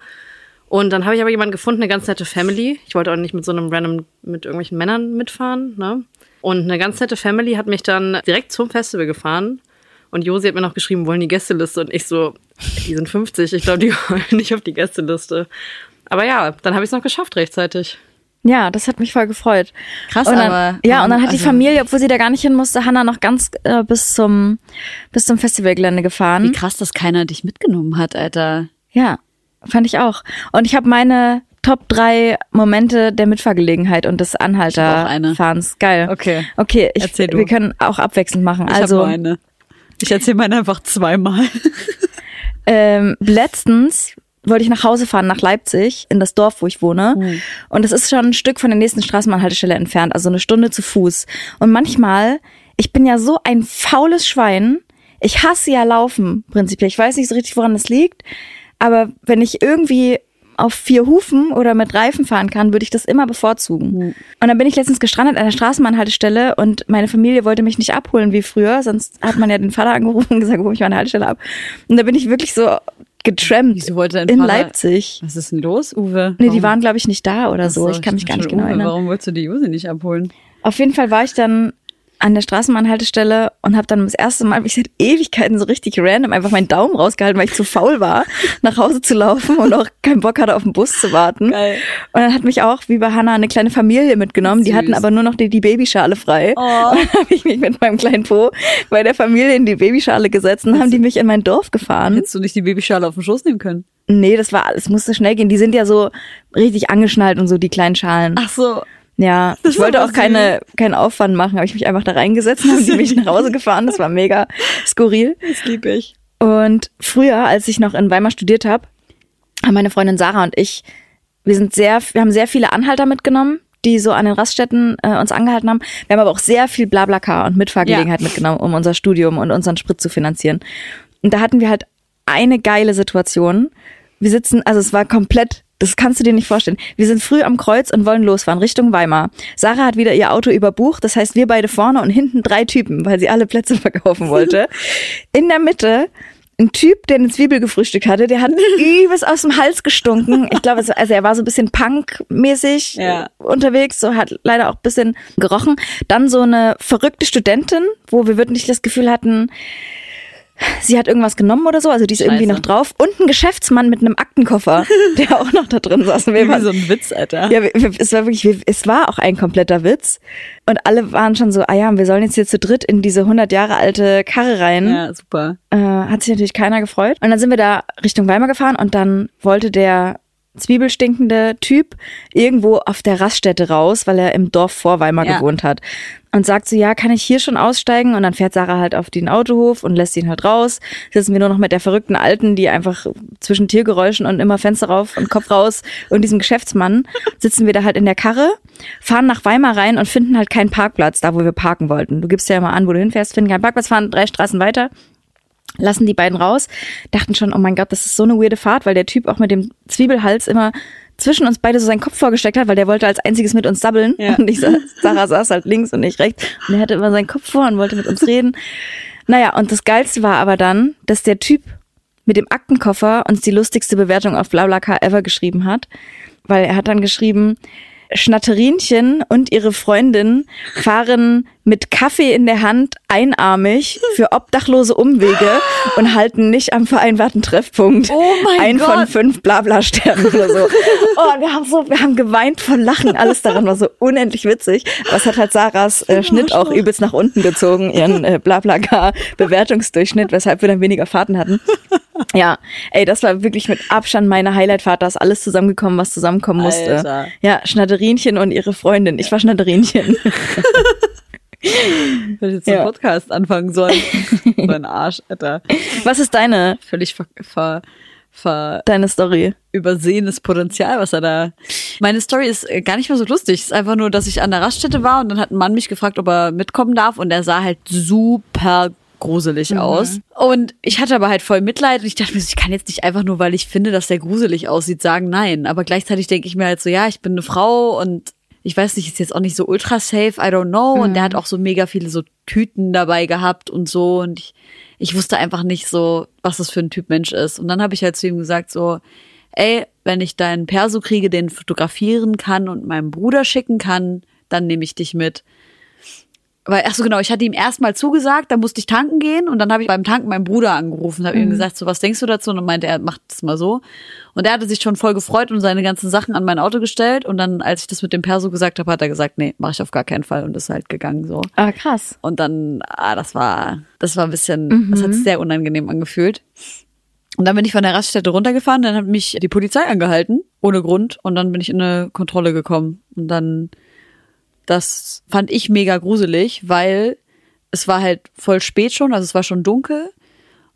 Und dann habe ich aber jemanden gefunden, eine ganz nette Family. Ich wollte auch nicht mit so einem random, mit irgendwelchen Männern mitfahren, ne? Und eine ganz nette Family hat mich dann direkt zum Festival gefahren. Und Josi hat mir noch geschrieben, wollen die Gästeliste? Und ich so, die sind 50, ich glaube, die wollen nicht auf die Gästeliste. Aber ja, dann habe ich es noch geschafft rechtzeitig. Ja, das hat mich voll gefreut. Krass, dann, aber- Ja, und dann hat die also- Familie, obwohl sie da gar nicht hin musste, Hannah noch ganz äh, bis zum bis zum Festivalgelände Wie gefahren. krass, dass keiner dich mitgenommen hat, Alter. Ja, fand ich auch. Und ich habe meine Top drei Momente der Mitfahrgelegenheit und des. Anhalterfahrens. Geil. Okay. Okay, ich, Erzähl du. wir können auch abwechselnd machen. Ich also hab nur eine. Ich erzähle meine einfach zweimal. ähm, letztens wollte ich nach Hause fahren, nach Leipzig, in das Dorf, wo ich wohne. Hm. Und es ist schon ein Stück von der nächsten Straßenbahnhaltestelle entfernt, also eine Stunde zu Fuß. Und manchmal, ich bin ja so ein faules Schwein. Ich hasse ja Laufen, prinzipiell. Ich weiß nicht so richtig, woran das liegt. Aber wenn ich irgendwie auf vier Hufen oder mit Reifen fahren kann, würde ich das immer bevorzugen. Hm. Und dann bin ich letztens gestrandet an der Straßenbahnhaltestelle und meine Familie wollte mich nicht abholen wie früher, sonst hat man ja den Vater angerufen und gesagt, hol mich der Haltestelle ab. Und da bin ich wirklich so getrampt Wieso wollte dein in Vater- Leipzig. Was ist denn los, Uwe? Nee, die waren, glaube ich, nicht da oder so. Ach Ich kann mich gar nicht genau Uwe, erinnern. Warum wolltest du die Josi nicht abholen? Auf jeden Fall war ich dann an der Straßenbahnhaltestelle und habe dann das erste Mal, ich seit Ewigkeiten so richtig random einfach meinen Daumen rausgehalten, weil ich zu faul war, nach Hause zu laufen und auch keinen Bock hatte, auf den Bus zu warten. Geil. Und dann hat mich auch, wie bei Hannah, eine kleine Familie mitgenommen. Die Süß. hatten aber nur noch die, die Babyschale frei. Oh. Und dann habe ich mich mit meinem kleinen Po bei der Familie in die Babyschale gesetzt und haben die mich in mein Dorf gefahren. Hättest du nicht die Babyschale auf den Schoß nehmen können? Nee, das war alles, musste schnell gehen. Die sind ja so richtig angeschnallt und so, die kleinen Schalen. Ach so. Ja, Das ich wollte auch keine, keinen Aufwand machen, habe ich mich einfach da reingesetzt und haben die mich nach Hause gefahren. Das war mega skurril. Das lieb ich. Und früher, als ich noch in Weimar studiert habe, haben meine Freundin Sarah und ich, wir sind sehr, wir haben sehr viele Anhalter mitgenommen, die so an den Raststätten äh, uns angehalten haben. Wir haben aber auch sehr viel Blablacar und Mitfahrgelegenheit Ja. mitgenommen, um unser Studium und unseren Sprit zu finanzieren. Und da hatten wir halt eine geile Situation. Wir sitzen, also es war komplett, das kannst du dir nicht vorstellen. Wir sind früh am Kreuz und wollen losfahren Richtung Weimar. Sarah hat wieder ihr Auto überbucht, das heißt wir beide vorne und hinten drei Typen, weil sie alle Plätze verkaufen wollte. In der Mitte ein Typ, der eine Zwiebel gefrühstückt hatte, der hat übelst aus dem Hals gestunken. Ich glaube, also er war so ein bisschen Punk-mäßig Ja. unterwegs, so hat leider auch ein bisschen gerochen. Dann so eine verrückte Studentin, wo wir wirklich das Gefühl hatten, sie hat irgendwas genommen oder so, also die ist irgendwie Scheiße. noch drauf. Und ein Geschäftsmann mit einem Aktenkoffer, der auch noch da drin saß. Wir Wie so ein Witz, Alter. ja, es war wirklich, wir, es war auch ein kompletter Witz. Und alle waren schon so, ah ja, wir sollen jetzt hier zu dritt in diese 100 Jahre alte Karre rein. Ja, super. Äh, hat sich natürlich keiner gefreut. Und dann sind wir da Richtung Weimar gefahren und dann wollte der zwiebelstinkende Typ irgendwo auf der Raststätte raus, weil er im Dorf vor Weimar ja. gewohnt hat. Und sagt so, ja, kann ich hier schon aussteigen? Und dann fährt Sarah halt auf den Autohof und lässt ihn halt raus. Sitzen wir nur noch mit der verrückten Alten, die einfach zwischen Tiergeräuschen und immer Fenster rauf und Kopf raus und diesem Geschäftsmann sitzen wir da halt in der Karre, fahren nach Weimar rein und finden halt keinen Parkplatz, da wo wir parken wollten. Du gibst ja immer an, wo du hinfährst, finden keinen Parkplatz, fahren drei Straßen weiter, lassen die beiden raus, dachten schon, oh mein Gott, das ist so eine weirde Fahrt, weil der Typ auch mit dem Zwiebelhals immer zwischen uns beide so seinen Kopf vorgesteckt hat, weil der wollte als einziges mit uns sabbeln. Ja. Und ich saß, Sarah saß halt links und ich rechts. Und er hatte immer seinen Kopf vor und wollte mit uns reden. Naja, und das Geilste war aber dann, dass der Typ mit dem Aktenkoffer uns die lustigste Bewertung auf BlaBlaCar ever geschrieben hat. Weil er hat dann geschrieben, Schnatterinchen und ihre Freundin fahren mit Kaffee in der Hand einarmig für obdachlose Umwege und halten nicht am vereinbarten Treffpunkt. Oh mein Ein Gott. von fünf Blabla-Sternen oder so. Oh, wir haben so, wir haben geweint vor Lachen. Alles daran war so unendlich witzig. Was hat halt Sarahs äh, Schnitt auch übelst nach unten gezogen, ihren äh, Blabla-Bewertungsdurchschnitt, weshalb wir dann weniger Fahrten hatten. Ja, ey, das war wirklich mit Abstand meine Highlight-Fahrt. Da ist alles zusammengekommen, was zusammenkommen musste. Alter. Ja, Schnatterinchen und ihre Freundin. Ich war Schnatterinchen. Hätte jetzt ja. einen Podcast anfangen sollen. so ein Arsch, Alter. Was ist deine? Völlig ver, ver, ver deine Story. Übersehenes Potenzial, was er da. Meine Story ist äh, gar nicht mehr so lustig. Es ist einfach nur, dass ich an der Raststätte war und dann hat ein Mann mich gefragt, ob er mitkommen darf und er sah halt super gruselig mhm. aus. Und ich hatte aber halt voll Mitleid und ich dachte mir, ich kann jetzt nicht einfach nur, weil ich finde, dass der gruselig aussieht, sagen nein. Aber gleichzeitig denke ich mir halt so, ja, ich bin eine Frau und ich weiß nicht, ist jetzt auch nicht so ultra safe, I don't know. Mhm. Und der hat auch so mega viele so Tüten dabei gehabt und so. Und ich, ich wusste einfach nicht so, was das für ein Typ Mensch ist. Und dann habe ich halt zu ihm gesagt so, ey, wenn ich deinen Perso kriege, den fotografieren kann und meinem Bruder schicken kann, dann nehme ich dich mit weil, ach so genau, ich hatte ihm erstmal zugesagt, dann musste ich tanken gehen und dann habe ich beim Tanken meinen Bruder angerufen, habe mhm. ihm gesagt, so was denkst du dazu? Und dann meinte er, macht das mal so. Und er hatte sich schon voll gefreut und seine ganzen Sachen an mein Auto gestellt und dann, als ich das mit dem Perso gesagt habe, hat er gesagt, nee, mache ich auf gar keinen Fall und ist halt gegangen so. Ah, krass. Und dann, ah, das war, das war ein bisschen, mhm. das hat sich sehr unangenehm angefühlt. Und dann bin ich von der Raststätte runtergefahren, dann hat mich die Polizei angehalten, ohne Grund, und dann bin ich in eine Kontrolle gekommen. Und dann das fand ich mega gruselig, weil es war halt voll spät schon, also es war schon dunkel.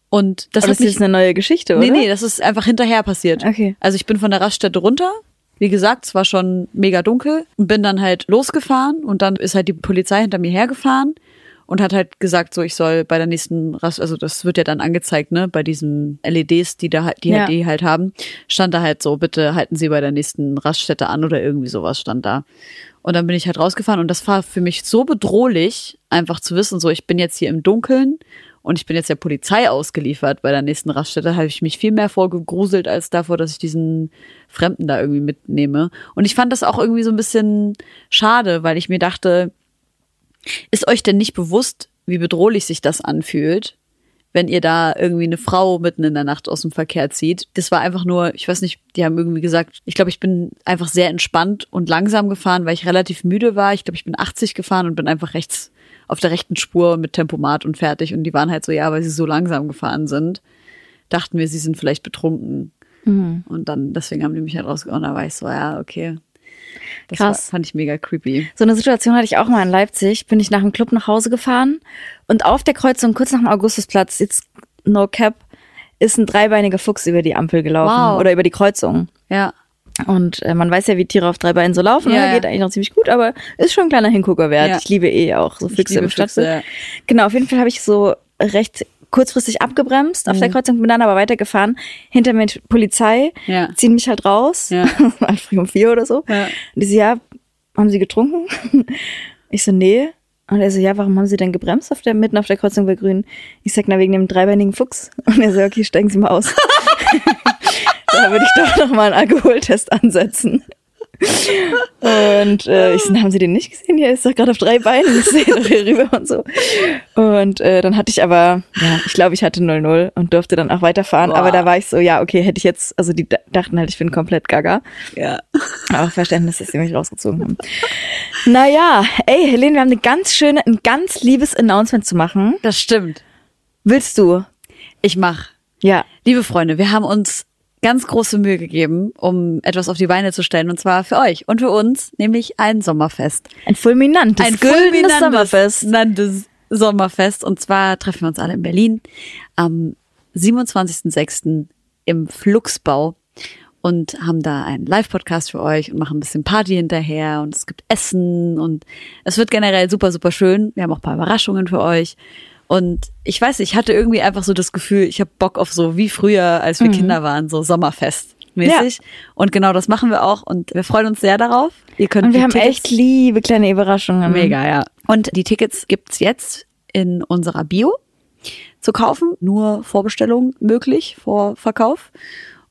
Und das Aber ist jetzt eine neue Geschichte, oder? Nee, nee, das ist einfach hinterher passiert. Okay. Also ich bin von der Raststätte runter. Wie gesagt, es war schon mega dunkel und bin dann halt losgefahren und dann ist halt die Polizei hinter mir hergefahren und hat halt gesagt, so ich soll bei der nächsten Rast, also das wird ja dann angezeigt, ne, bei diesen LEDs, die da die, ja. die halt haben, stand da halt so, bitte halten Sie bei der nächsten Raststätte an oder irgendwie sowas stand da. Und dann bin ich halt rausgefahren und das war für mich so bedrohlich, einfach zu wissen, so ich bin jetzt hier im Dunkeln und ich bin jetzt der Polizei ausgeliefert bei der nächsten Raststätte, habe ich mich viel mehr vorgegruselt als davor, dass ich diesen Fremden da irgendwie mitnehme. Und ich fand das auch irgendwie so ein bisschen schade, weil ich mir dachte, ist euch denn nicht bewusst, wie bedrohlich sich das anfühlt, wenn ihr da irgendwie eine Frau mitten in der Nacht aus dem Verkehr zieht. Das war einfach nur, ich weiß nicht, die haben irgendwie gesagt, ich glaube, ich bin einfach sehr entspannt und langsam gefahren, weil ich relativ müde war. Ich glaube, ich bin 80 gefahren und bin einfach rechts auf der rechten Spur mit Tempomat und fertig. Und die waren halt so, ja, weil sie so langsam gefahren sind, dachten wir, sie sind vielleicht betrunken. Mhm. Und dann, deswegen haben die mich halt rausgehauen. Da war ich so, ja, okay. Das Krass. War, fand ich mega creepy. So eine Situation hatte ich auch mal in Leipzig. Bin ich nach dem Club nach Hause gefahren und auf der Kreuzung, kurz nach dem Augustusplatz, jetzt no cap, ist ein dreibeiniger Fuchs über die Ampel gelaufen wow. oder über die Kreuzung. Ja. Und äh, man weiß ja, wie Tiere auf drei Beinen so laufen. Ja, ne? Geht eigentlich noch ziemlich gut, aber ist schon ein kleiner Hingucker wert. Ja. Ich liebe eh auch so Füchse im Stadtbild. Ja. Genau, auf jeden Fall habe ich so recht kurzfristig abgebremst auf mhm. der Kreuzung, bin dann aber weitergefahren. Hinter mir Polizei, ja. ziehen mich halt raus. Ja. war früh um vier oder so. Ja. Und die so, ja, haben Sie getrunken? Ich so, nee. Und er so, ja, warum haben Sie denn gebremst auf der, mitten auf der Kreuzung bei Grün? Ich sag, na, wegen dem dreibeinigen Fuchs. Und er so, okay, steigen Sie mal aus. da würde ich doch noch mal einen Alkoholtest ansetzen. Und äh, ich so, haben Sie den nicht gesehen? Hier ist doch gerade auf drei Beinen. Ich sehe doch hier rüber und so. Und äh, dann hatte ich aber, ja, ich glaube, ich hatte 0-0 und durfte dann auch weiterfahren. Boah. Aber da war ich so, ja, okay, hätte ich jetzt, also die dachten halt, ich bin komplett gaga. Ja. Aber Verständnis, dass sie mich rausgezogen haben. Naja, ey, Helene, wir haben eine ganz schöne, ein ganz liebes Announcement zu machen. Das stimmt. Willst du? Ich mach. Ja. Liebe Freunde, wir haben uns ganz große Mühe gegeben, um etwas auf die Beine zu stellen. Und zwar für euch und für uns, nämlich ein Sommerfest. Ein fulminantes, ein fulminantes Sommerfest. Sommerfest. Und zwar treffen wir uns alle in Berlin am 27.06. im Fluxbau und haben da einen Live-Podcast für euch und machen ein bisschen Party hinterher und es gibt Essen und es wird generell super, super schön. Wir haben auch ein paar Überraschungen für euch. Und ich weiß nicht, ich hatte irgendwie einfach so das Gefühl, ich habe Bock auf so wie früher, als wir mhm. Kinder waren, so Sommerfest. Mäßig. Ja. Und genau das machen wir auch und wir freuen uns sehr darauf. Ihr könnt und wir haben Tickets echt liebe kleine Überraschungen. Mega, ja. Und die Tickets gibt's jetzt in unserer Bio zu kaufen. Nur Vorbestellung möglich, vor Verkauf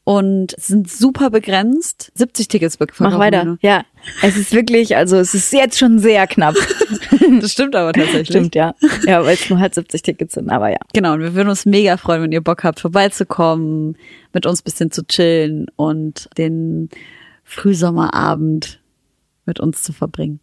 und sind super begrenzt. 70 Tickets verkaufen. Mach weiter. Ja, es ist wirklich, also es ist jetzt schon sehr knapp. das stimmt aber tatsächlich. Stimmt, ja. Ja, weil es nur halt 70 Tickets sind, aber ja. Genau, und wir würden uns mega freuen, wenn ihr Bock habt, vorbeizukommen, mit uns bisschen zu chillen und den Frühsommerabend mit uns zu verbringen.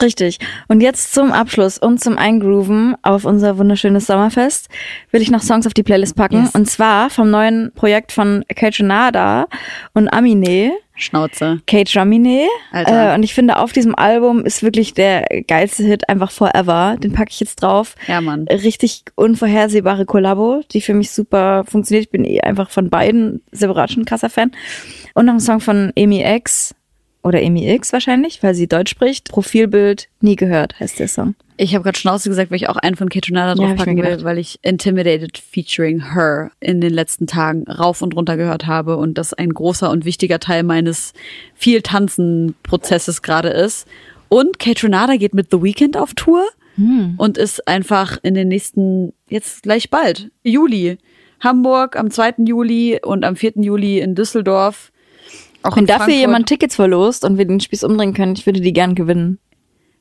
Richtig. Und jetzt zum Abschluss und zum Eingrooven auf unser wunderschönes Sommerfest will ich noch Songs auf die Playlist packen. Yes. Und zwar vom neuen Projekt von Kate Renada und Amine. Schnauze. Kate Ramine. Äh, und ich finde, auf diesem Album ist wirklich der geilste Hit einfach Forever. Den packe ich jetzt drauf. Ja, Mann. Richtig unvorhersehbare Kollabo, die für mich super funktioniert. Ich bin eh einfach von beiden separat schon krasser Fan. Und noch ein Song von Amy X, oder Emi X wahrscheinlich, weil sie Deutsch spricht. Profilbild nie gehört, heißt der Song. Ich habe gerade Schnauze gesagt, weil ich auch einen von Ketonada draufpacken ja, will, weil ich Intimidated featuring Her in den letzten Tagen rauf und runter gehört habe und das ein großer und wichtiger Teil meines viel Tanzen Prozesses gerade ist. Und Ketonada geht mit The Weeknd auf Tour hm. und ist einfach in den nächsten, jetzt gleich bald, Juli. Hamburg am 2. Juli und am 4. Juli in Düsseldorf auch Wenn dafür Frankfurt. jemand Tickets verlost und wir den Spieß umdrehen können, ich würde die gern gewinnen.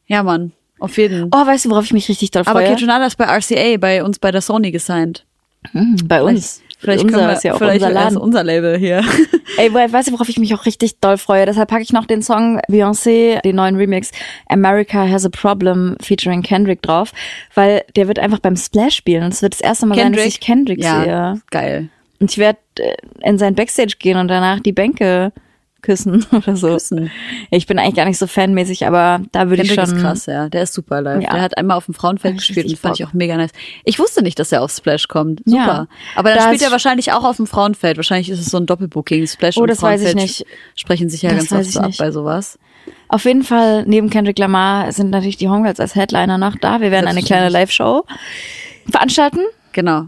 Ja, Mann. Auf jeden. Oh, weißt du, worauf ich mich richtig doll freue? Aber Kitchenada ist bei RCA, bei uns bei der Sony gesigned. Hm, bei uns. Vielleicht unser, können wir, ist ja auch vielleicht unser Laden. unser Label hier. Ey, weißt du, worauf ich mich auch richtig doll freue? Deshalb packe ich noch den Song Beyoncé, den neuen Remix America Has a Problem featuring Kendrick drauf, weil der wird einfach beim Splash spielen und es wird das erste Mal Kendrick? sein, dass ich Kendrick ja, sehe. geil. Und ich werde äh, in sein Backstage gehen und danach die Bänke küssen oder so. Küssen. Ich bin eigentlich gar nicht so fanmäßig, aber da würde ich schon. ist krass, ja. Der ist super live. Ja. Der hat einmal auf dem Frauenfeld gespielt und fand ich auch mega nice. Ich wusste nicht, dass er auf Splash kommt. Super. Ja. Aber dann da spielt er wahrscheinlich auch auf dem Frauenfeld. Wahrscheinlich ist es so ein Doppelbooking. Splash oh, und das Frauenfeld weiß ich nicht. sprechen sich ja das ganz oft so ab bei sowas. Auf jeden Fall, neben Kendrick Lamar sind natürlich die Homegirls als Headliner noch da. Wir werden eine kleine Live-Show veranstalten. Genau.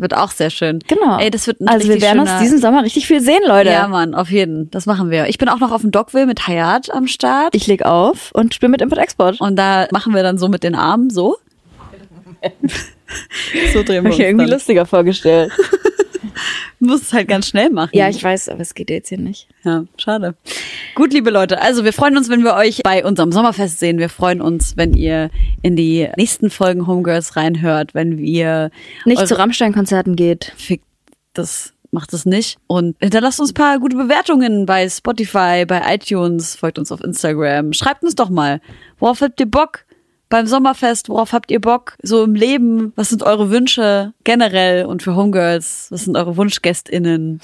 Wird auch sehr schön. Genau. Ey, das wird ein Also wir werden uns diesen Sommer richtig viel sehen, Leute. Ja, Mann, auf jeden. Das machen wir. Ich bin auch noch auf dem Dogville mit Hayat am Start. Ich leg auf und spiele mit Import-Export. Und da machen wir dann so mit den Armen so. so drehen wir Hab ich irgendwie dann. lustiger vorgestellt. Du musst es halt ganz schnell machen. Ja, ich weiß, aber es geht jetzt hier nicht. Ja, schade. Gut, liebe Leute, also wir freuen uns, wenn wir euch bei unserem Sommerfest sehen. Wir freuen uns, wenn ihr in die nächsten Folgen Homegirls reinhört, wenn wir nicht zu Rammstein-Konzerten geht. Fick das macht es nicht. Und hinterlasst uns ein paar gute Bewertungen bei Spotify, bei iTunes, folgt uns auf Instagram. Schreibt uns doch mal, worauf habt ihr Bock? Beim Sommerfest, worauf habt ihr Bock? So im Leben, was sind eure Wünsche generell und für Homegirls, was sind eure WunschgästInnen?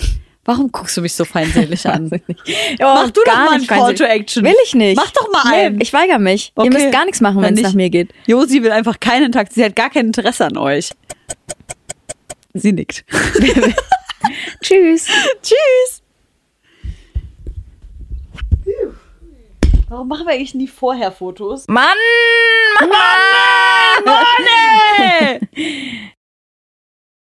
Warum guckst du mich so feindselig an? ja, Mach du doch mal einen Call to Action. Will ich nicht. Mach doch mal einen. Nee, ich weigere mich. Okay. Ihr müsst gar nichts machen, wenn es nach mir geht. Josi will einfach keinen Takt. Sie hat gar kein Interesse an euch. Sie nickt. Tschüss. Tschüss. Warum machen wir eigentlich nie vorher Fotos? Mann! Mann! Mann! Mann!